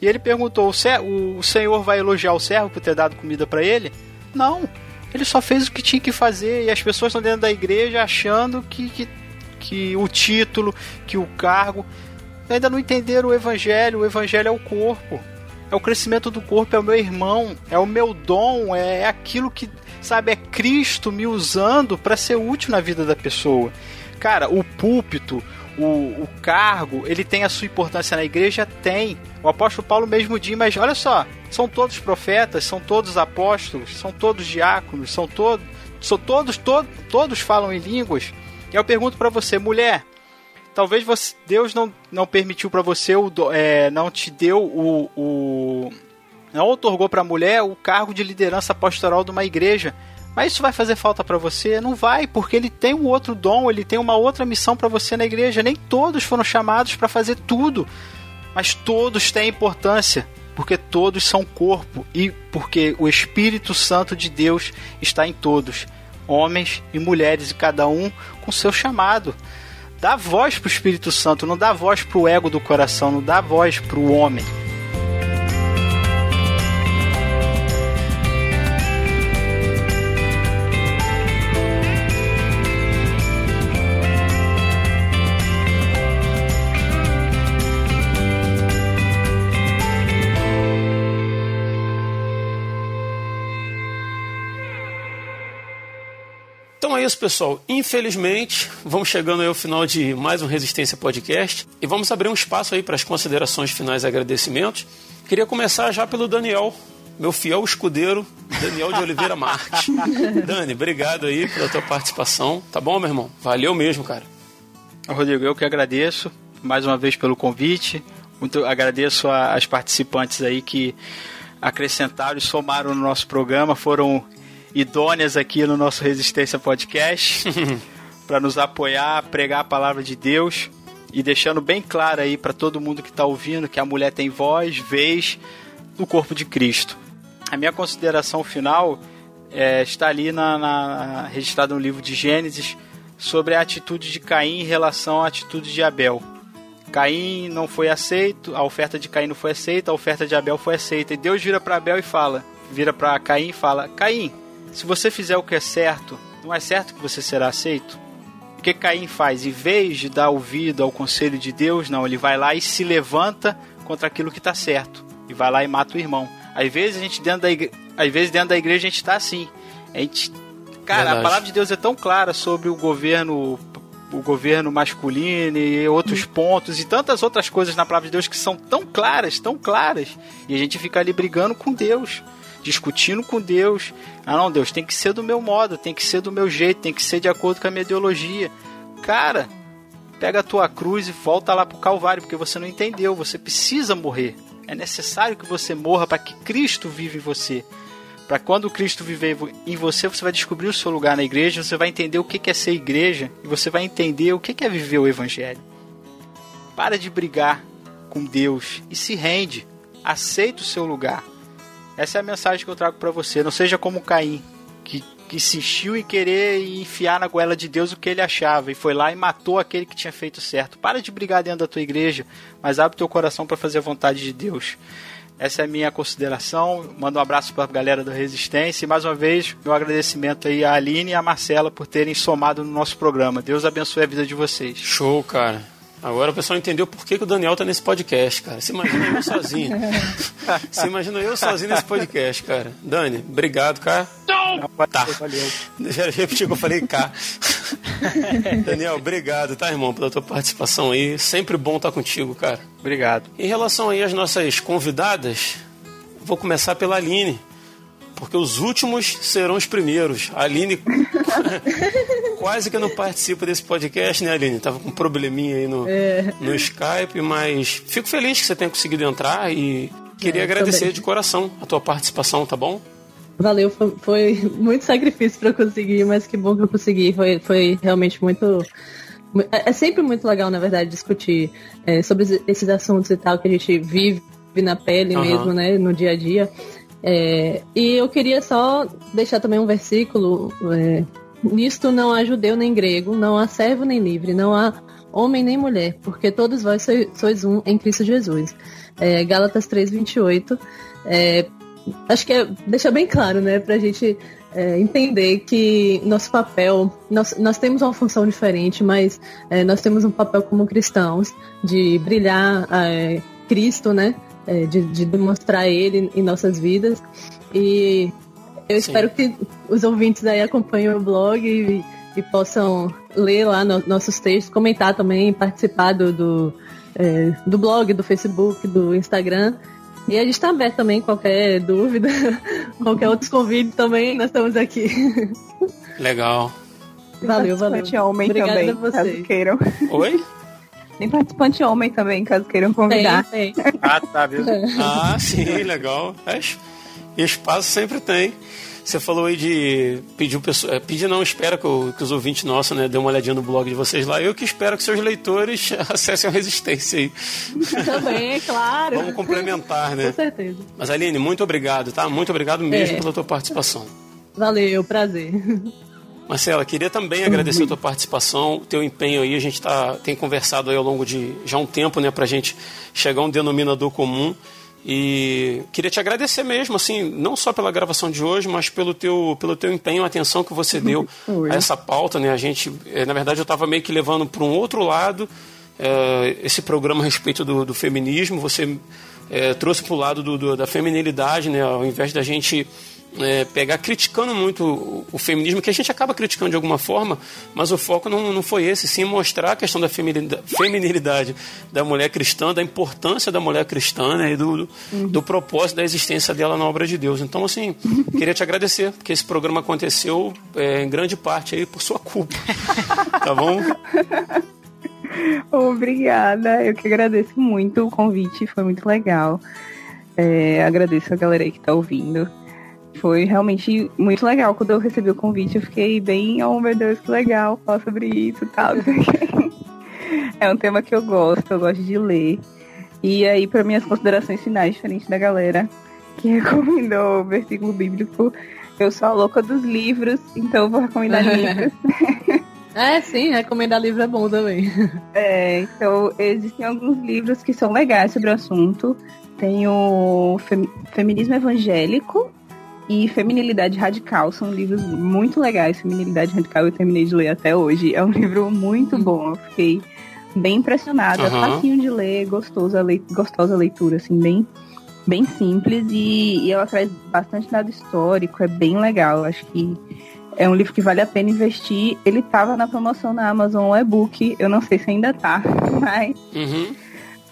e ele perguntou: o, o senhor vai elogiar o servo por ter dado comida para ele? Não. Ele só fez o que tinha que fazer e as pessoas estão dentro da igreja achando que, que, que o título, que o cargo. Ainda não entenderam o evangelho. O evangelho é o corpo. É o crescimento do corpo, é o meu irmão, é o meu dom, é, é aquilo que, sabe, é Cristo me usando para ser útil na vida da pessoa. Cara, o púlpito, o, o cargo, ele tem a sua importância na igreja? Tem. O apóstolo Paulo mesmo diz, mas olha só, são todos profetas, são todos apóstolos, são todos diáconos, são todos, são todos, todos, todos falam em línguas. E eu pergunto para você, mulher, talvez você, Deus não, não permitiu para você, o, é, não te deu o, o não otorgou para a mulher o cargo de liderança pastoral de uma igreja. Mas isso vai fazer falta para você? Não vai, porque ele tem um outro dom, ele tem uma outra missão para você na igreja. Nem todos foram chamados para fazer tudo, mas todos têm importância, porque todos são corpo e porque o Espírito Santo de Deus está em todos, homens e mulheres, e cada um com seu chamado. Dá voz para o Espírito Santo, não dá voz para o ego do coração, não dá voz para o homem. Isso, pessoal. Infelizmente, vamos chegando aí ao final de mais um Resistência Podcast e vamos abrir um espaço aí para as considerações finais e agradecimentos. Queria começar já pelo Daniel, meu fiel escudeiro, Daniel de Oliveira (laughs) Marques. Dani, obrigado aí pela tua participação. Tá bom, meu irmão? Valeu mesmo, cara. Rodrigo, eu que agradeço mais uma vez pelo convite. Muito agradeço às participantes aí que acrescentaram e somaram no nosso programa. Foram idôneas aqui no nosso Resistência Podcast (laughs) para nos apoiar, pregar a palavra de Deus e deixando bem claro aí para todo mundo que está ouvindo que a mulher tem voz, vez no corpo de Cristo. A minha consideração final é, está ali na, na, registrada no livro de Gênesis sobre a atitude de Caim em relação à atitude de Abel. Caim não foi aceito, a oferta de Caim não foi aceita, a oferta de Abel foi aceita. E Deus vira para Abel e fala, vira para Caim e fala: Caim, se você fizer o que é certo, não é certo que você será aceito? O que Caim faz? Em vez de dar ouvido ao conselho de Deus, não, ele vai lá e se levanta contra aquilo que está certo. E vai lá e mata o irmão. Às vezes a gente dentro da igreja, às vezes dentro da igreja a gente está assim. A gente Cara, Verdade. a palavra de Deus é tão clara sobre o governo o governo masculino e outros hum. pontos e tantas outras coisas na palavra de Deus que são tão claras, tão claras, e a gente fica ali brigando com Deus discutindo com Deus. Ah, não, Deus, tem que ser do meu modo, tem que ser do meu jeito, tem que ser de acordo com a minha ideologia. Cara, pega a tua cruz e volta lá pro Calvário, porque você não entendeu, você precisa morrer. É necessário que você morra para que Cristo viva em você. Para quando Cristo viver em você, você vai descobrir o seu lugar na igreja, você vai entender o que é ser igreja e você vai entender o que é viver o Evangelho. Para de brigar com Deus e se rende. Aceita o seu lugar. Essa é a mensagem que eu trago para você. Não seja como Caim, que, insistiu em querer enfiar na goela de Deus o que ele achava e foi lá e matou aquele que tinha feito certo. Para de brigar dentro da tua igreja, mas abre teu coração para fazer a vontade de Deus. Essa é a minha consideração. Mando um abraço para a galera do Resistência e mais uma vez meu agradecimento aí à Aline e à Marcela por terem somado no nosso programa. Deus abençoe a vida de vocês. Show, cara. Agora o pessoal entendeu por que, que o Daniel tá nesse podcast, cara. Se imagina eu sozinho. (laughs) Se imagina eu sozinho nesse podcast, cara. Dani, obrigado, cara. Não, Tá. Valeu. Deixa eu repetir o que eu falei, cá. (laughs) Daniel, obrigado, tá, irmão, pela tua participação aí. Sempre bom estar contigo, cara. Obrigado. Em relação aí às nossas convidadas, vou começar pela Aline. Porque os últimos serão os primeiros. A Aline (laughs) quase que não participa desse podcast, né, Aline? Tava com um probleminha aí no, no Skype, mas fico feliz que você tenha conseguido entrar e queria É, agradecer também. de coração a tua participação, tá bom? Valeu, foi, foi muito sacrifício para conseguir, mas que bom que eu consegui. Foi, foi realmente muito. mu- É é sempre muito legal, na verdade, discutir é, sobre esses- assuntos e tal que a gente vive na pele Aham. mesmo, né, no dia a dia. É, e eu queria só deixar também um versículo. É, Nisto não há judeu nem grego, não há servo nem livre, não há homem nem mulher, porque todos vós sois, um em Cristo Jesus. É, Gálatas 3,28. É, acho que é, deixa bem claro, né, pra gente é, entender que nosso papel, nós, nós temos uma função diferente, mas é, nós temos um papel como cristãos de brilhar é, Cristo, né, é, de, de demonstrar Ele em nossas vidas. E eu Sim. espero que os ouvintes aí acompanhem o blog e, e possam ler lá no- nossos textos, comentar também, participar do, do, é, do blog, do Facebook, do Instagram. E a gente está aberto também, qualquer dúvida, (laughs) qualquer outros convites também, nós estamos aqui. Legal. Valeu, valeu. Homem Obrigada também, a vocês. caso queiram. Oi? Tem participante homem também, caso queiram Tem, convidar. tem. Ah, tá, viu? (laughs) Ah, sim, legal. É, espaço sempre tem. Você falou aí de pedir o pessoal. é, Pedir não, espera que, o- que os ouvintes nossos, né, dêem uma olhadinha no blog de vocês lá. Eu que espero que seus leitores (laughs) acessem a resistência aí. Também, claro. Vamos complementar, Com né? certeza. Mas Aline, muito obrigado, tá? Muito obrigado mesmo É. pela tua participação. Valeu, prazer. Marcela, queria também agradecer a tua participação, o teu empenho aí. A gente tá, tem conversado aí ao longo de já um tempo, né, pra gente chegar a um denominador comum. E queria te agradecer mesmo, assim, não só pela gravação de hoje, mas pelo teu, pelo teu empenho, a atenção que você deu (laughs) a essa pauta, né? A gente, eh, na verdade, eu estava meio que levando para um outro lado eh, esse programa a respeito do, do feminismo. Você eh, trouxe para o lado do, do- da feminilidade, né? Ao invés da gente é, pegar criticando muito o, o feminismo, que a gente acaba criticando de alguma forma, mas o foco não, não foi esse, sim mostrar a questão da feminilidade, feminilidade da mulher cristã, da importância da mulher cristã né, e do, do, do propósito da existência dela na obra de Deus. Então, assim, queria te agradecer, porque esse programa aconteceu é, em grande parte aí por sua culpa. (laughs) tá bom? Obrigada, eu que agradeço muito o convite, foi muito legal. É, agradeço a galera aí que tá ouvindo. Foi realmente muito legal. Quando eu recebi o convite, eu fiquei bem, oh meu Deus, que legal falar sobre isso e tal. (laughs) é um tema que eu gosto, eu gosto de ler. E aí, para minhas considerações finais, diferente da galera que (laughs) recomendou o versículo bíblico, eu sou a louca dos livros, então eu vou recomendar (laughs) livros. É, sim, recomendar livro é bom também. É, então existem alguns livros que são legais sobre o assunto. Tem o Fem- Feminismo Evangélico e Feminilidade Radical. São livros muito legais. Feminilidade Radical eu terminei de ler até hoje. É um (laughs) livro muito bom. Eu fiquei bem impressionada. Aham. Facinho de ler, gostoso a lei- gostosa leitura, assim, bem, bem simples. E, e ela traz bastante dado histórico. É bem legal. Acho que é um livro que vale a pena investir. Ele tava na promoção na Amazon e-book. Eu não sei se ainda tá, (laughs) mas Uhum.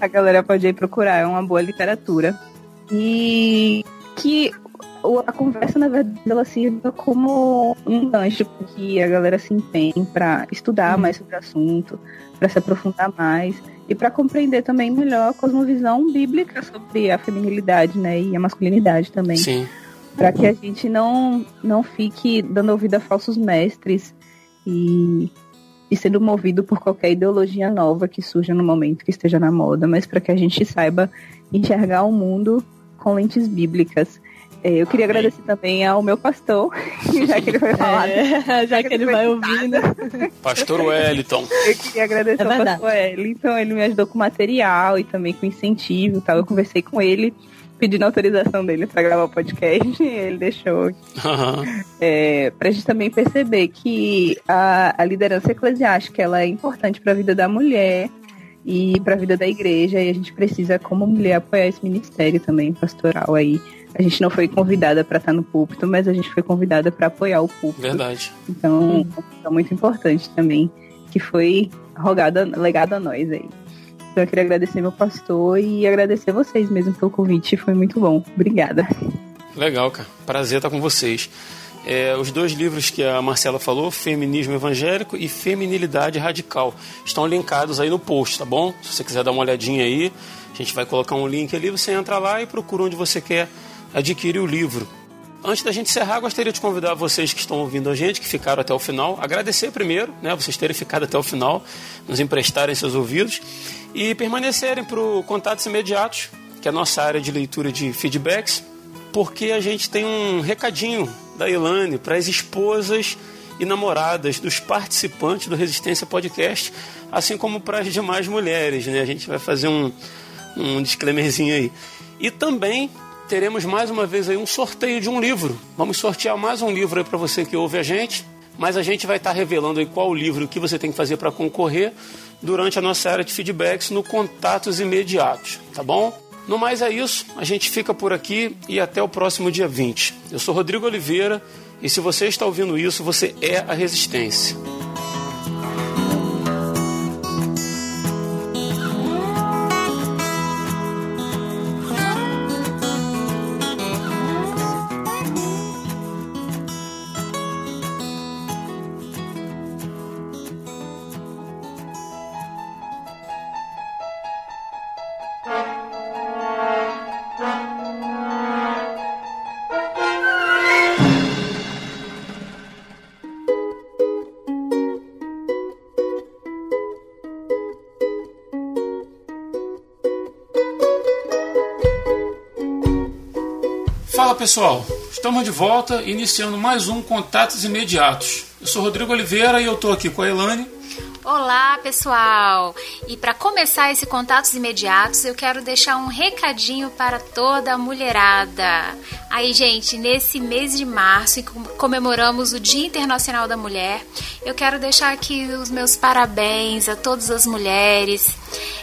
a galera pode ir procurar. É uma boa literatura. E que a conversa, na verdade, ela sirva como um gancho para que a galera se empenhe para estudar mais sobre o assunto, para se aprofundar mais e para compreender também melhor a cosmovisão bíblica sobre a feminilidade, né, e a masculinidade também Sim. para que a gente não, não fique dando ouvido a falsos mestres e, e sendo movido por qualquer ideologia nova que surja no momento que esteja na moda, mas para que a gente saiba enxergar o mundo com lentes bíblicas. É, Eu queria Amém. agradecer também ao meu pastor, (laughs) já que ele foi falado. É, já que ele vai ouvindo. (laughs) Pastor Wellington. Eu queria agradecer É ao pastor Wellington, ele me ajudou com material e também com incentivo e tal. Eu conversei com ele pedindo autorização dele para gravar o podcast, ele deixou. Uhum. É, para a gente também perceber que a, a liderança eclesiástica ela é importante para a vida da mulher e para a vida da igreja e a gente precisa como mulher apoiar esse ministério também pastoral aí. A gente não foi convidada para estar no púlpito, mas a gente foi convidada para apoiar o púlpito. Verdade. Então, é muito importante também que foi rogada, legado a nós aí. Então eu queria agradecer meu pastor e agradecer vocês mesmo pelo convite, foi muito bom. Obrigada. Legal, cara. Prazer estar com vocês. É, os dois livros que a Marcela falou, Feminismo Evangélico e Feminilidade Radical, estão linkados aí no post, tá bom? Se você quiser dar uma olhadinha aí, a gente vai colocar um link ali, você entra lá e procura onde você quer adquirir o livro. Antes da gente encerrar, gostaria de convidar vocês que estão ouvindo a gente, que ficaram até o final, agradecer primeiro, né, vocês terem ficado até o final, nos emprestarem seus ouvidos e permanecerem para o Contatos Imediatos, que é a nossa área de leitura de feedbacks, porque a gente tem um recadinho da Ilane para as esposas e namoradas dos participantes do Resistência Podcast, assim como para as demais mulheres, né? A gente vai fazer um, um disclaimerzinho aí. E também teremos mais uma vez aí um sorteio de um livro. Vamos sortear mais um livro aí para você que ouve a gente, mas a gente vai estar tá revelando aí qual o livro que você tem que fazer para concorrer durante a nossa área de feedbacks no Contatos Imediatos, tá bom? No mais é isso, a gente fica por aqui e até o próximo dia 20. Eu sou Rodrigo Oliveira e se você está ouvindo isso, você é a Resistência. Fala pessoal, estamos de volta iniciando mais um Contatos Imediatos. Eu sou Rodrigo Oliveira e eu estou aqui com a Elane. Olá pessoal! E para começar esse Contatos Imediatos, eu quero deixar um recadinho para toda a mulherada. Aí, gente, nesse mês de março, em comemoramos o Dia Internacional da Mulher, eu quero deixar aqui os meus parabéns a todas as mulheres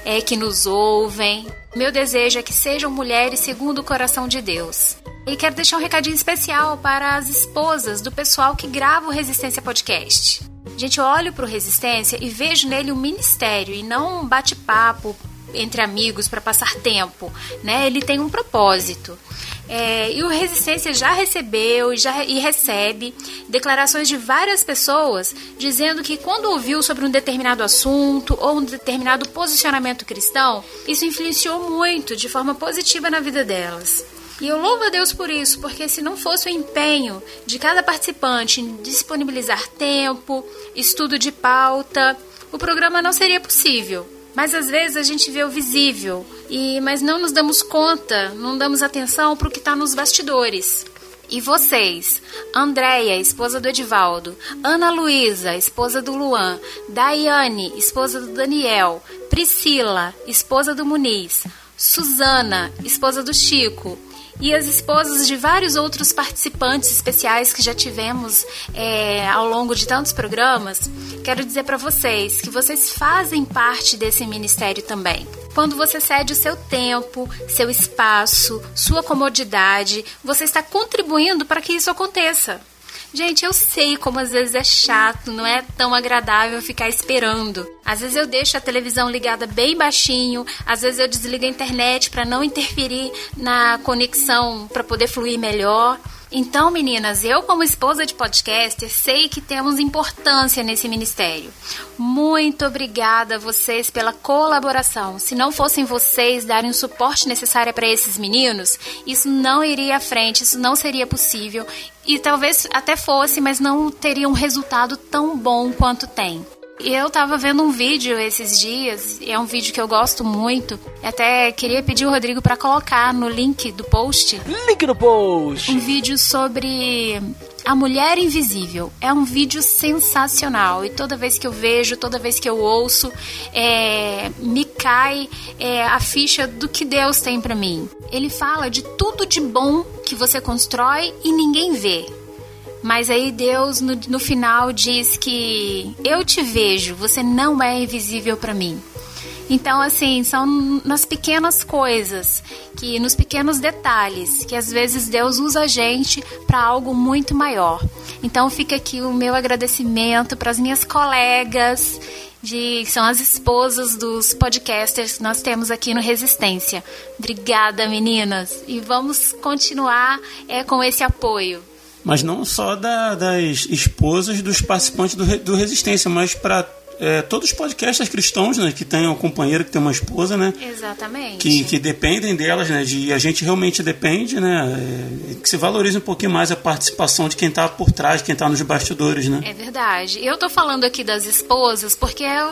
é, que nos ouvem. Meu desejo é que sejam mulheres segundo o coração de Deus. E quero deixar um recadinho especial para as esposas do pessoal que grava o Resistência Podcast. Gente, eu olho para o Resistência e vejo nele um ministério e não um bate-papo entre amigos para passar tempo, né? Ele tem um propósito. É, e o Resistência já recebeu já, e recebe declarações de várias pessoas dizendo que quando ouviu sobre um determinado assunto ou um determinado posicionamento cristão, isso influenciou muito de forma positiva na vida delas. E eu louvo a Deus por isso, porque se não fosse o empenho de cada participante em disponibilizar tempo, estudo de pauta, o programa não seria possível. Mas às vezes a gente vê o visível, e mas não nos damos conta, não damos atenção para o que está nos bastidores. E vocês, Andréia, esposa do Edivaldo, Ana Luísa, esposa do Luan, Daiane, esposa do Daniel, Priscila, esposa do Muniz, Suzana, esposa do Chico, e as esposas de vários outros participantes especiais que já tivemos é, ao longo de tantos programas, quero dizer para vocês que vocês fazem parte desse ministério também. Quando você cede o seu tempo, seu espaço, sua comodidade, você está contribuindo para que isso aconteça. Gente, eu sei como às vezes é chato, não é tão agradável ficar esperando. Às vezes eu deixo a televisão ligada bem baixinho, às vezes eu desligo a internet para não interferir na conexão para poder fluir melhor. Então, meninas, eu como esposa de podcaster sei que temos importância nesse ministério. Muito obrigada a vocês pela colaboração. Se não fossem vocês darem o suporte necessário para esses meninos, isso não iria à frente, isso não seria possível e talvez até fosse, mas não teria um resultado tão bom quanto tem. Eu tava vendo um vídeo esses dias, é um vídeo que eu gosto muito. Até queria pedir o Rodrigo para colocar no link do post. Link no post! Um vídeo sobre a Mulher Invisível. É um vídeo sensacional e toda vez que eu vejo, toda vez que eu ouço, é, me cai é, a ficha do que Deus tem para mim. Ele fala de tudo de bom que você constrói e ninguém vê. Mas aí Deus no, no final diz que eu te vejo, você não é invisível para mim. Então, assim, são nas pequenas coisas, que nos pequenos detalhes, que às vezes Deus usa a gente para algo muito maior. Então, fica aqui o meu agradecimento para as minhas colegas de são as esposas dos podcasters que nós temos aqui no Resistência. Obrigada, meninas, e vamos continuar é, com esse apoio mas não só da, das esposas dos participantes do, do Resistência, mas para é, todos os podcasters cristãos, né, que tenham um companheiro que tem uma esposa, né? Exatamente. Que, que dependem delas, né? De, a gente realmente depende, né? É, que se valorize um pouquinho mais a participação de quem está por trás, quem está nos bastidores, né? É verdade. Eu tô falando aqui das esposas porque é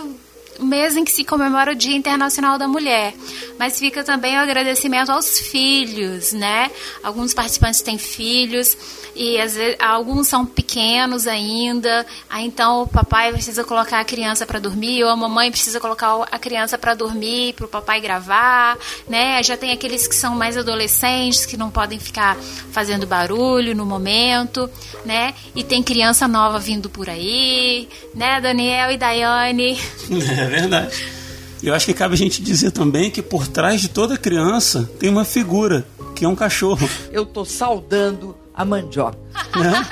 o mês em que se comemora o Dia Internacional da Mulher. Mas fica também o agradecimento aos filhos, né? Alguns participantes têm filhos e às vezes, alguns são pequenos ainda, aí então o papai precisa colocar a criança para dormir, ou a mamãe precisa colocar a criança para dormir, para o papai gravar, né? Já tem aqueles que são mais adolescentes, que não podem ficar fazendo barulho no momento, né? E tem criança nova vindo por aí, né, Daniel e Daiane? (laughs) É verdade. Eu acho que cabe a gente dizer também que por trás de toda criança tem uma figura, que é um cachorro. Eu tô saudando a mandioca. Né?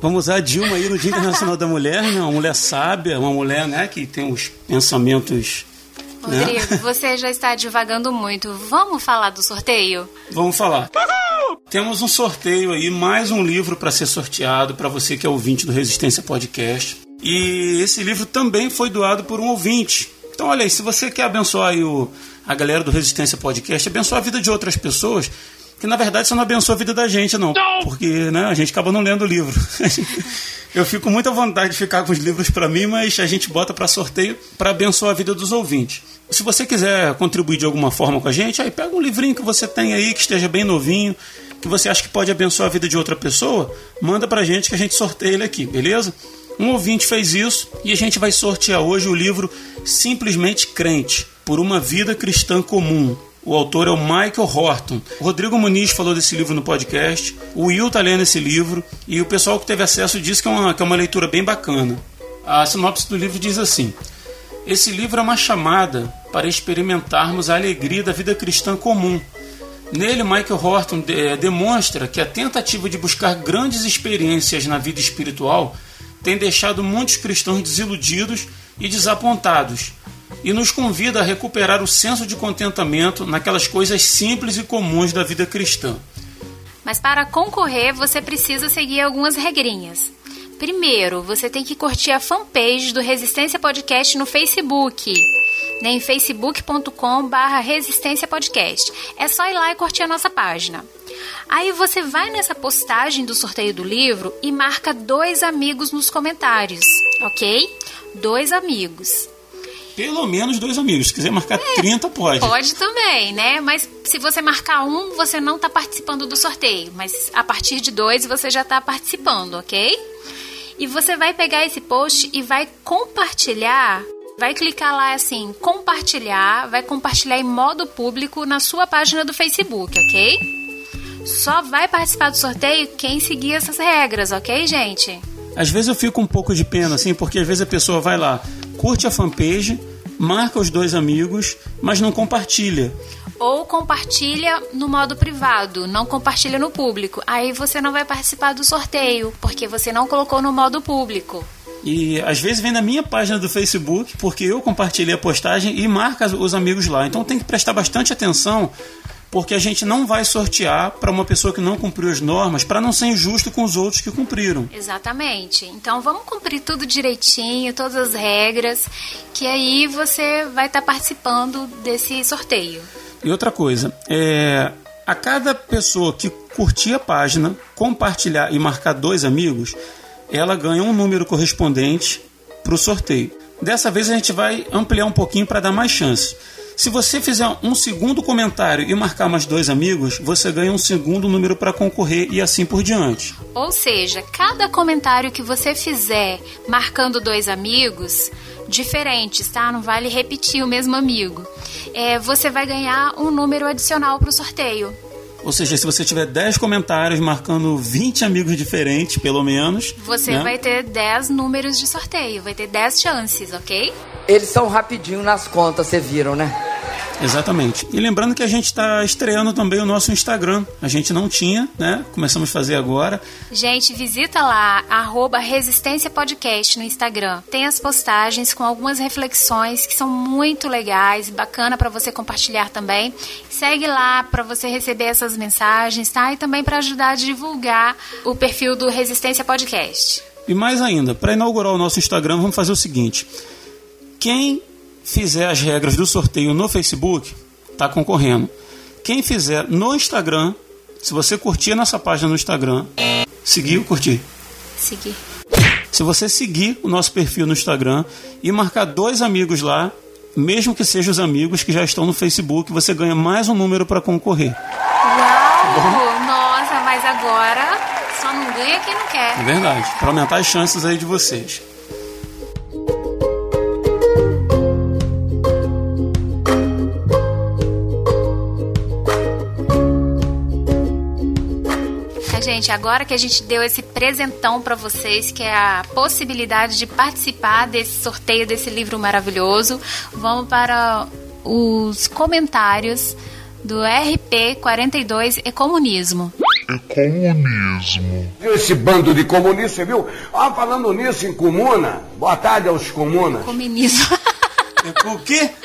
Vamos usar a Dilma aí no Dia Internacional da Mulher, né? uma mulher sábia, uma mulher né, que tem os pensamentos. Né? Rodrigo, né? você já está divagando muito. Vamos falar do sorteio? Vamos falar. Temos um sorteio aí, mais um livro para ser sorteado para você que é ouvinte do Resistência Podcast. E esse livro também foi doado por um ouvinte. Então, olha aí, se você quer abençoar o, a galera do Resistência Podcast, abençoar a vida de outras pessoas, que na verdade você não abençoa a vida da gente, não. não. Porque né, a gente acaba não lendo o livro. (laughs) Eu fico com muita vontade de ficar com os livros para mim, mas a gente bota para sorteio para abençoar a vida dos ouvintes. Se você quiser contribuir de alguma forma com a gente, aí pega um livrinho que você tem aí, que esteja bem novinho, que você acha que pode abençoar a vida de outra pessoa, manda pra gente que a gente sorteia ele aqui, beleza? Um ouvinte fez isso e a gente vai sortear hoje o livro Simplesmente Crente, por uma vida cristã comum, o autor é o Michael Horton. O Rodrigo Muniz falou desse livro no podcast. O Will está lendo esse livro. E o pessoal que teve acesso disse que é uma, que é uma leitura bem bacana. A sinopse do livro diz assim: Esse livro é uma chamada para experimentarmos a alegria da vida cristã comum. Nele, Michael Horton é, demonstra que a tentativa de buscar grandes experiências na vida espiritual tem deixado muitos cristãos desiludidos e desapontados, e nos convida a recuperar o senso de contentamento naquelas coisas simples e comuns da vida cristã. Mas para concorrer, você precisa seguir algumas regrinhas. Primeiro, você tem que curtir a fanpage do Resistência Podcast no Facebook, né, em facebook.com/barra Resistência Podcast. É só ir lá e curtir a nossa página. Aí você vai nessa postagem do sorteio do livro e marca dois amigos nos comentários, ok? Dois amigos pelo menos dois amigos. Se quiser marcar é, 30, pode. Pode também, né? Mas se você marcar um, você não está participando do sorteio. Mas a partir de dois, você já está participando, ok? E você vai pegar esse post e vai compartilhar. Vai clicar lá assim, compartilhar, vai compartilhar em modo público na sua página do Facebook, ok? Só vai participar do sorteio quem seguir essas regras, ok, gente? Às vezes eu fico um pouco de pena, assim, porque às vezes a pessoa vai lá, curte a fanpage, marca os dois amigos, mas não compartilha. Ou compartilha no modo privado, não compartilha no público. Aí você não vai participar do sorteio, porque você não colocou no modo público. E às vezes vem na minha página do Facebook, porque eu compartilhei a postagem e marca os amigos lá. Então tem que prestar bastante atenção porque a gente não vai sortear para uma pessoa que não cumpriu as normas, para não ser injusto com os outros que cumpriram. Exatamente. Então vamos cumprir tudo direitinho, todas as regras, que aí você vai estar tá participando desse sorteio. E outra coisa, é, a cada pessoa que curtir a página, compartilhar e marcar dois amigos, ela ganha um número correspondente para o sorteio. Dessa vez a gente vai ampliar um pouquinho para dar mais chance. Se você fizer um segundo comentário e marcar mais dois amigos, você ganha um segundo número para concorrer e assim por diante. Ou seja, cada comentário que você fizer marcando dois amigos diferentes, tá? Não vale repetir o mesmo amigo. É, você vai ganhar um número adicional para o sorteio. Ou seja, se você tiver 10 comentários marcando 20 amigos diferentes, pelo menos. Você né? vai ter 10 números de sorteio, vai ter 10 chances, ok? Eles são rapidinho nas contas, vocês viram, né? Exatamente. E lembrando que a gente está estreando também o nosso Instagram. A gente não tinha, né? Começamos a fazer agora. Gente, visita lá, arroba Resistência Podcast no Instagram. Tem as postagens com algumas reflexões que são muito legais, bacana para você compartilhar também. Segue lá para você receber essas mensagens, tá? E também para ajudar a divulgar o perfil do Resistência Podcast. E mais ainda, para inaugurar o nosso Instagram, vamos fazer o seguinte: quem fizer as regras do sorteio no Facebook, está concorrendo. Quem fizer no Instagram, se você curtir a nossa página no Instagram, seguir ou curtir? Seguir. Se você seguir o nosso perfil no Instagram e marcar dois amigos lá, mesmo que sejam os amigos que já estão no Facebook, você ganha mais um número para concorrer. Uau! Nossa, mas agora só não ganha quem não quer. É verdade. Para aumentar as chances aí de vocês. Gente, agora que a gente deu esse presentão para vocês, que é a possibilidade de participar desse sorteio desse livro maravilhoso, vamos para os comentários do RP 42 e Comunismo. É comunismo. Esse bando de comunistas, viu? Ah, falando nisso em comuna, boa tarde aos comunas. Comunismo. o quê? (laughs)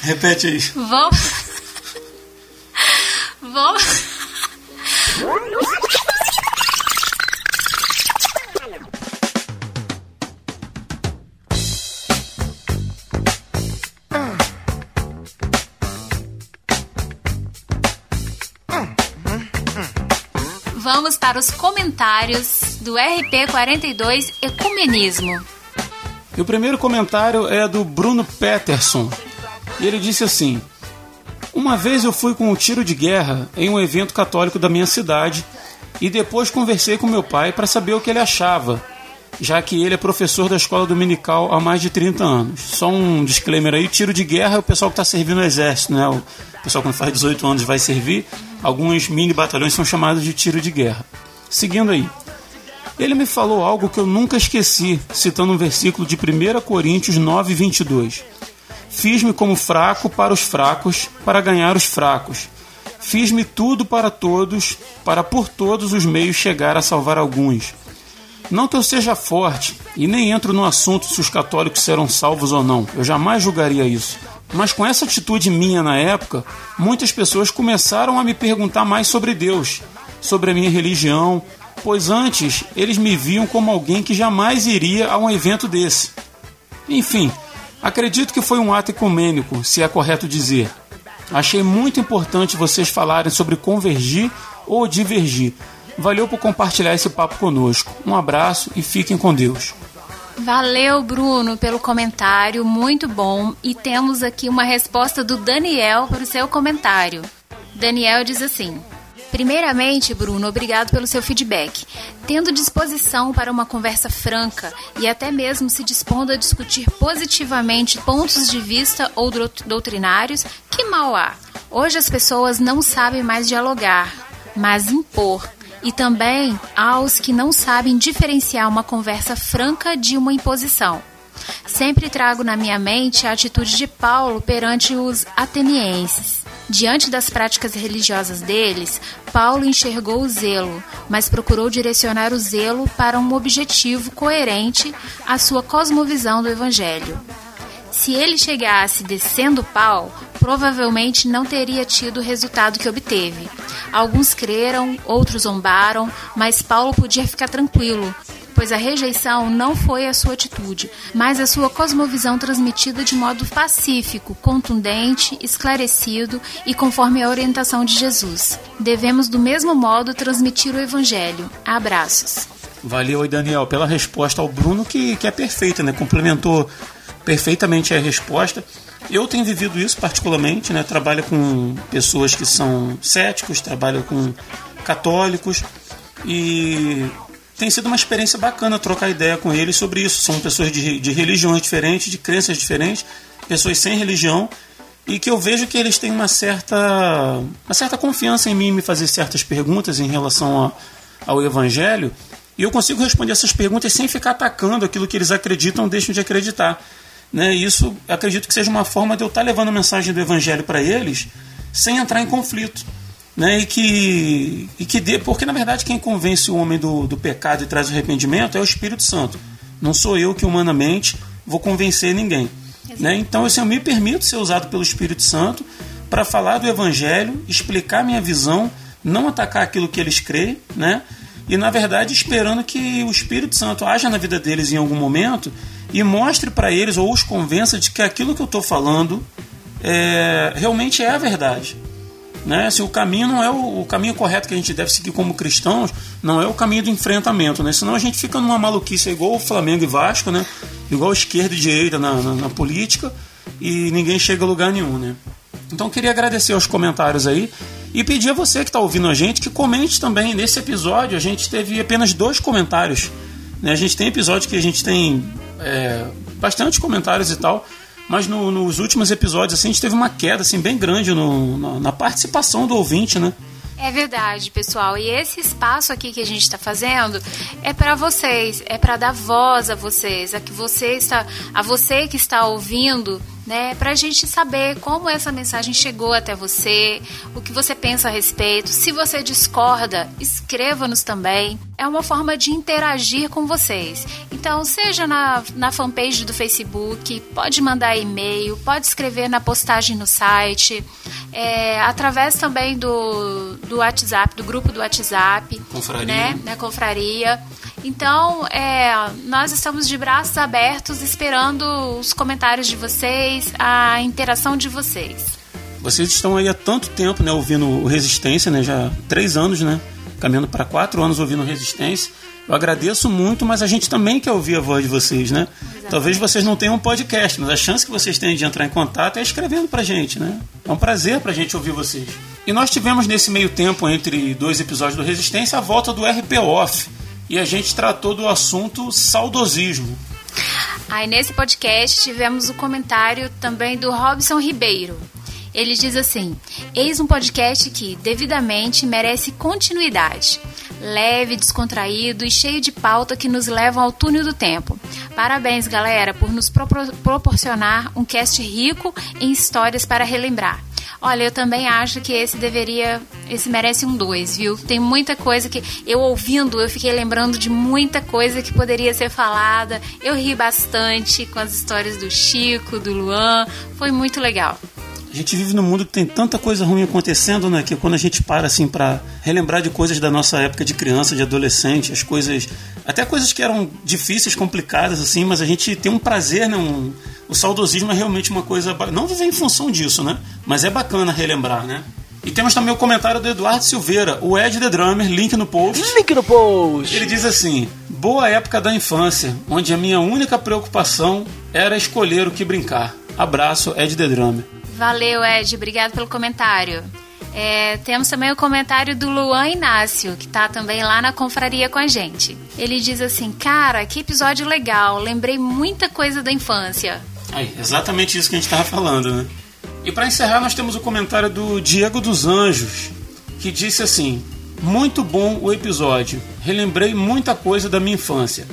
Repete aí. Vamos. Vamos. Vamos para os comentários do RP42 Ecumenismo. E o primeiro comentário é do Bruno Peterson. Ele disse assim: Uma vez eu fui com um tiro de guerra em um evento católico da minha cidade e depois conversei com meu pai para saber o que ele achava, já que ele é professor da escola dominical há mais de 30 anos. Só um disclaimer aí: tiro de guerra é o pessoal que está servindo no exército, né? O pessoal quando faz 18 anos vai servir. Alguns mini batalhões são chamados de tiro de guerra. Seguindo aí. Ele me falou algo que eu nunca esqueci, citando um versículo de 1 Coríntios 9, 22. Fiz-me como fraco para os fracos, para ganhar os fracos. Fiz-me tudo para todos, para por todos os meios chegar a salvar alguns. Não que eu seja forte, e nem entro no assunto se os católicos serão salvos ou não, eu jamais julgaria isso. Mas com essa atitude minha na época, muitas pessoas começaram a me perguntar mais sobre Deus, sobre a minha religião, pois antes eles me viam como alguém que jamais iria a um evento desse. Enfim, acredito que foi um ato ecumênico, se é correto dizer. Achei muito importante vocês falarem sobre convergir ou divergir. Valeu por compartilhar esse papo conosco. Um abraço e fiquem com Deus. Valeu, Bruno, pelo comentário, muito bom. E temos aqui uma resposta do Daniel para o seu comentário. Daniel diz assim: Primeiramente, Bruno, obrigado pelo seu feedback. Tendo disposição para uma conversa franca e até mesmo se dispondo a discutir positivamente pontos de vista ou doutrinários, que mal há. Hoje as pessoas não sabem mais dialogar, mas impor e também aos que não sabem diferenciar uma conversa franca de uma imposição. Sempre trago na minha mente a atitude de Paulo perante os atenienses. Diante das práticas religiosas deles, Paulo enxergou o zelo, mas procurou direcionar o zelo para um objetivo coerente à sua cosmovisão do Evangelho. Se ele chegasse descendo o pau, provavelmente não teria tido o resultado que obteve. Alguns creram, outros zombaram, mas Paulo podia ficar tranquilo, pois a rejeição não foi a sua atitude, mas a sua cosmovisão transmitida de modo pacífico, contundente, esclarecido e conforme a orientação de Jesus. Devemos, do mesmo modo, transmitir o Evangelho. Abraços. Valeu aí, Daniel, pela resposta ao Bruno, que, que é perfeita, né? Complementou perfeitamente a resposta. Eu tenho vivido isso particularmente, né? Trabalho com pessoas que são céticos, trabalho com católicos e tem sido uma experiência bacana trocar ideia com eles sobre isso. São pessoas de, de religiões diferentes, de crenças diferentes, pessoas sem religião e que eu vejo que eles têm uma certa, uma certa confiança em mim me fazer certas perguntas em relação a, ao Evangelho e eu consigo responder essas perguntas sem ficar atacando aquilo que eles acreditam ou deixam de acreditar. Né? Isso acredito que seja uma forma de eu estar levando a mensagem do Evangelho para eles sem entrar em conflito. Né? E que, e que dê, porque na verdade quem convence o homem do, do pecado e traz o arrependimento é o Espírito Santo. Não sou eu que humanamente vou convencer ninguém. Né? Então assim, eu me permito ser usado pelo Espírito Santo para falar do Evangelho, explicar minha visão, não atacar aquilo que eles creem, né? e na verdade esperando que o Espírito Santo haja na vida deles em algum momento e mostre para eles ou os convença de que aquilo que eu estou falando é, realmente é a verdade. Né? Se o caminho não é o, o, caminho correto que a gente deve seguir como cristãos, não é o caminho do enfrentamento, né? Senão a gente fica numa maluquice igual o Flamengo e Vasco, né? Igual esquerda e direita na, na, na política e ninguém chega a lugar nenhum, né? Então queria agradecer aos comentários aí e pedir a você que está ouvindo a gente que comente também. Nesse episódio a gente teve apenas dois comentários. Né? A gente tem episódio que a gente tem é, bastante comentários e tal, mas no, nos últimos episódios assim, a gente teve uma queda assim, bem grande no, na, na participação do ouvinte, né? É verdade, pessoal. E esse espaço aqui que a gente está fazendo é para vocês, é para dar voz a vocês, a que você está, a você que está ouvindo né, para a gente saber como essa mensagem chegou até você, o que você pensa a respeito. Se você discorda, escreva-nos também. É uma forma de interagir com vocês. Então, seja na, na fanpage do Facebook, pode mandar e-mail, pode escrever na postagem no site, é, através também do, do WhatsApp, do grupo do WhatsApp, confraria. né, na confraria. Então, é, nós estamos de braços abertos esperando os comentários de vocês, a interação de vocês. Vocês estão aí há tanto tempo, né, ouvindo o Resistência, né, já três anos, né, caminhando para quatro anos ouvindo Resistência. Eu agradeço muito, mas a gente também quer ouvir a voz de vocês, né? Exatamente. Talvez vocês não tenham um podcast, mas a chance que vocês têm de entrar em contato é escrevendo pra gente, né? É um prazer pra gente ouvir vocês. E nós tivemos nesse meio tempo, entre dois episódios do Resistência, a volta do RP Off e a gente tratou do assunto saudosismo. Aí nesse podcast tivemos o comentário também do Robson Ribeiro. Ele diz assim: Eis um podcast que, devidamente, merece continuidade. Leve, descontraído e cheio de pauta que nos levam ao túnel do tempo. Parabéns, galera, por nos proporcionar um cast rico em histórias para relembrar. Olha, eu também acho que esse deveria. Esse merece um 2, viu? Tem muita coisa que. Eu ouvindo, eu fiquei lembrando de muita coisa que poderia ser falada. Eu ri bastante com as histórias do Chico, do Luan. Foi muito legal. A gente vive num mundo que tem tanta coisa ruim acontecendo, né? Que quando a gente para assim para relembrar de coisas da nossa época de criança, de adolescente, as coisas, até coisas que eram difíceis, complicadas assim, mas a gente tem um prazer, né? Um, o saudosismo é realmente uma coisa, não viver em função disso, né? Mas é bacana relembrar, né? E temos também o comentário do Eduardo Silveira, o Ed The Drummer, link no post. Link no post. Ele diz assim: "Boa época da infância, onde a minha única preocupação era escolher o que brincar. Abraço, Ed The Drummer." Valeu, Ed. Obrigado pelo comentário. É, temos também o comentário do Luan Inácio, que está também lá na confraria com a gente. Ele diz assim: Cara, que episódio legal, lembrei muita coisa da infância. Aí, exatamente isso que a gente estava falando, né? E para encerrar, nós temos o comentário do Diego dos Anjos, que disse assim: Muito bom o episódio, relembrei muita coisa da minha infância.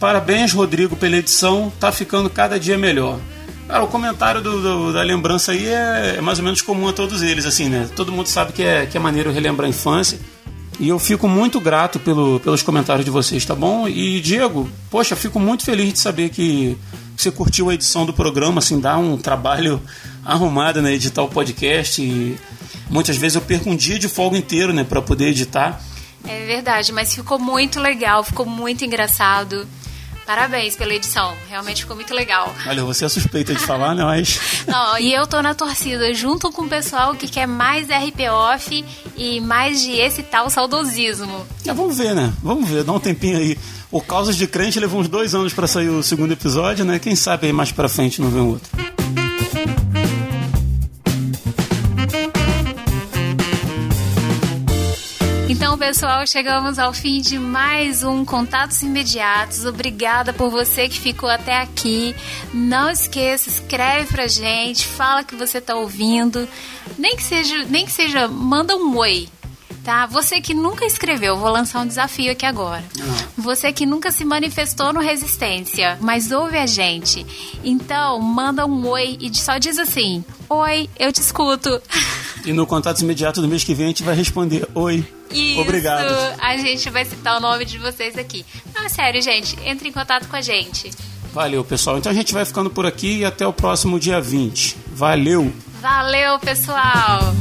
Parabéns, Rodrigo, pela edição, tá ficando cada dia melhor. Cara, o comentário do, do, da lembrança aí é, é, mais ou menos comum a todos eles, assim, né? Todo mundo sabe que é, que é maneiro relembrar a infância. E eu fico muito grato pelo, pelos comentários de vocês, tá bom? E Diego, poxa, fico muito feliz de saber que você curtiu a edição do programa, assim, dá um trabalho (laughs) arrumado, né? Editar o podcast. E muitas vezes eu perco um dia de folga inteiro, né? Pra poder editar. É verdade, mas ficou muito legal, ficou muito engraçado Parabéns pela edição, realmente ficou muito legal. Olha, você é suspeita de falar, né? Mas. (laughs) Não, e eu tô na torcida junto com o pessoal que quer mais RP Off e mais de esse tal saudosismo. É, vamos ver, né? Vamos ver, dá um tempinho aí. O Causas de Crente levou uns dois anos para sair o segundo episódio, né? Quem sabe aí mais pra frente não vem outro. Pessoal, chegamos ao fim de mais um Contatos Imediatos. Obrigada por você que ficou até aqui. Não esqueça, escreve pra gente, fala que você tá ouvindo. Nem que seja, nem que seja, manda um oi. Tá? Você que nunca escreveu, vou lançar um desafio aqui agora. Você que nunca se manifestou no Resistência, mas ouve a gente. Então, manda um oi e só diz assim: Oi, eu te escuto. (laughs) E no contato imediato do mês que vem a gente vai responder: Oi. Isso. Obrigado. A gente vai citar o nome de vocês aqui. Não, sério, gente, entre em contato com a gente. Valeu, pessoal. Então a gente vai ficando por aqui e até o próximo dia 20. Valeu. Valeu, pessoal.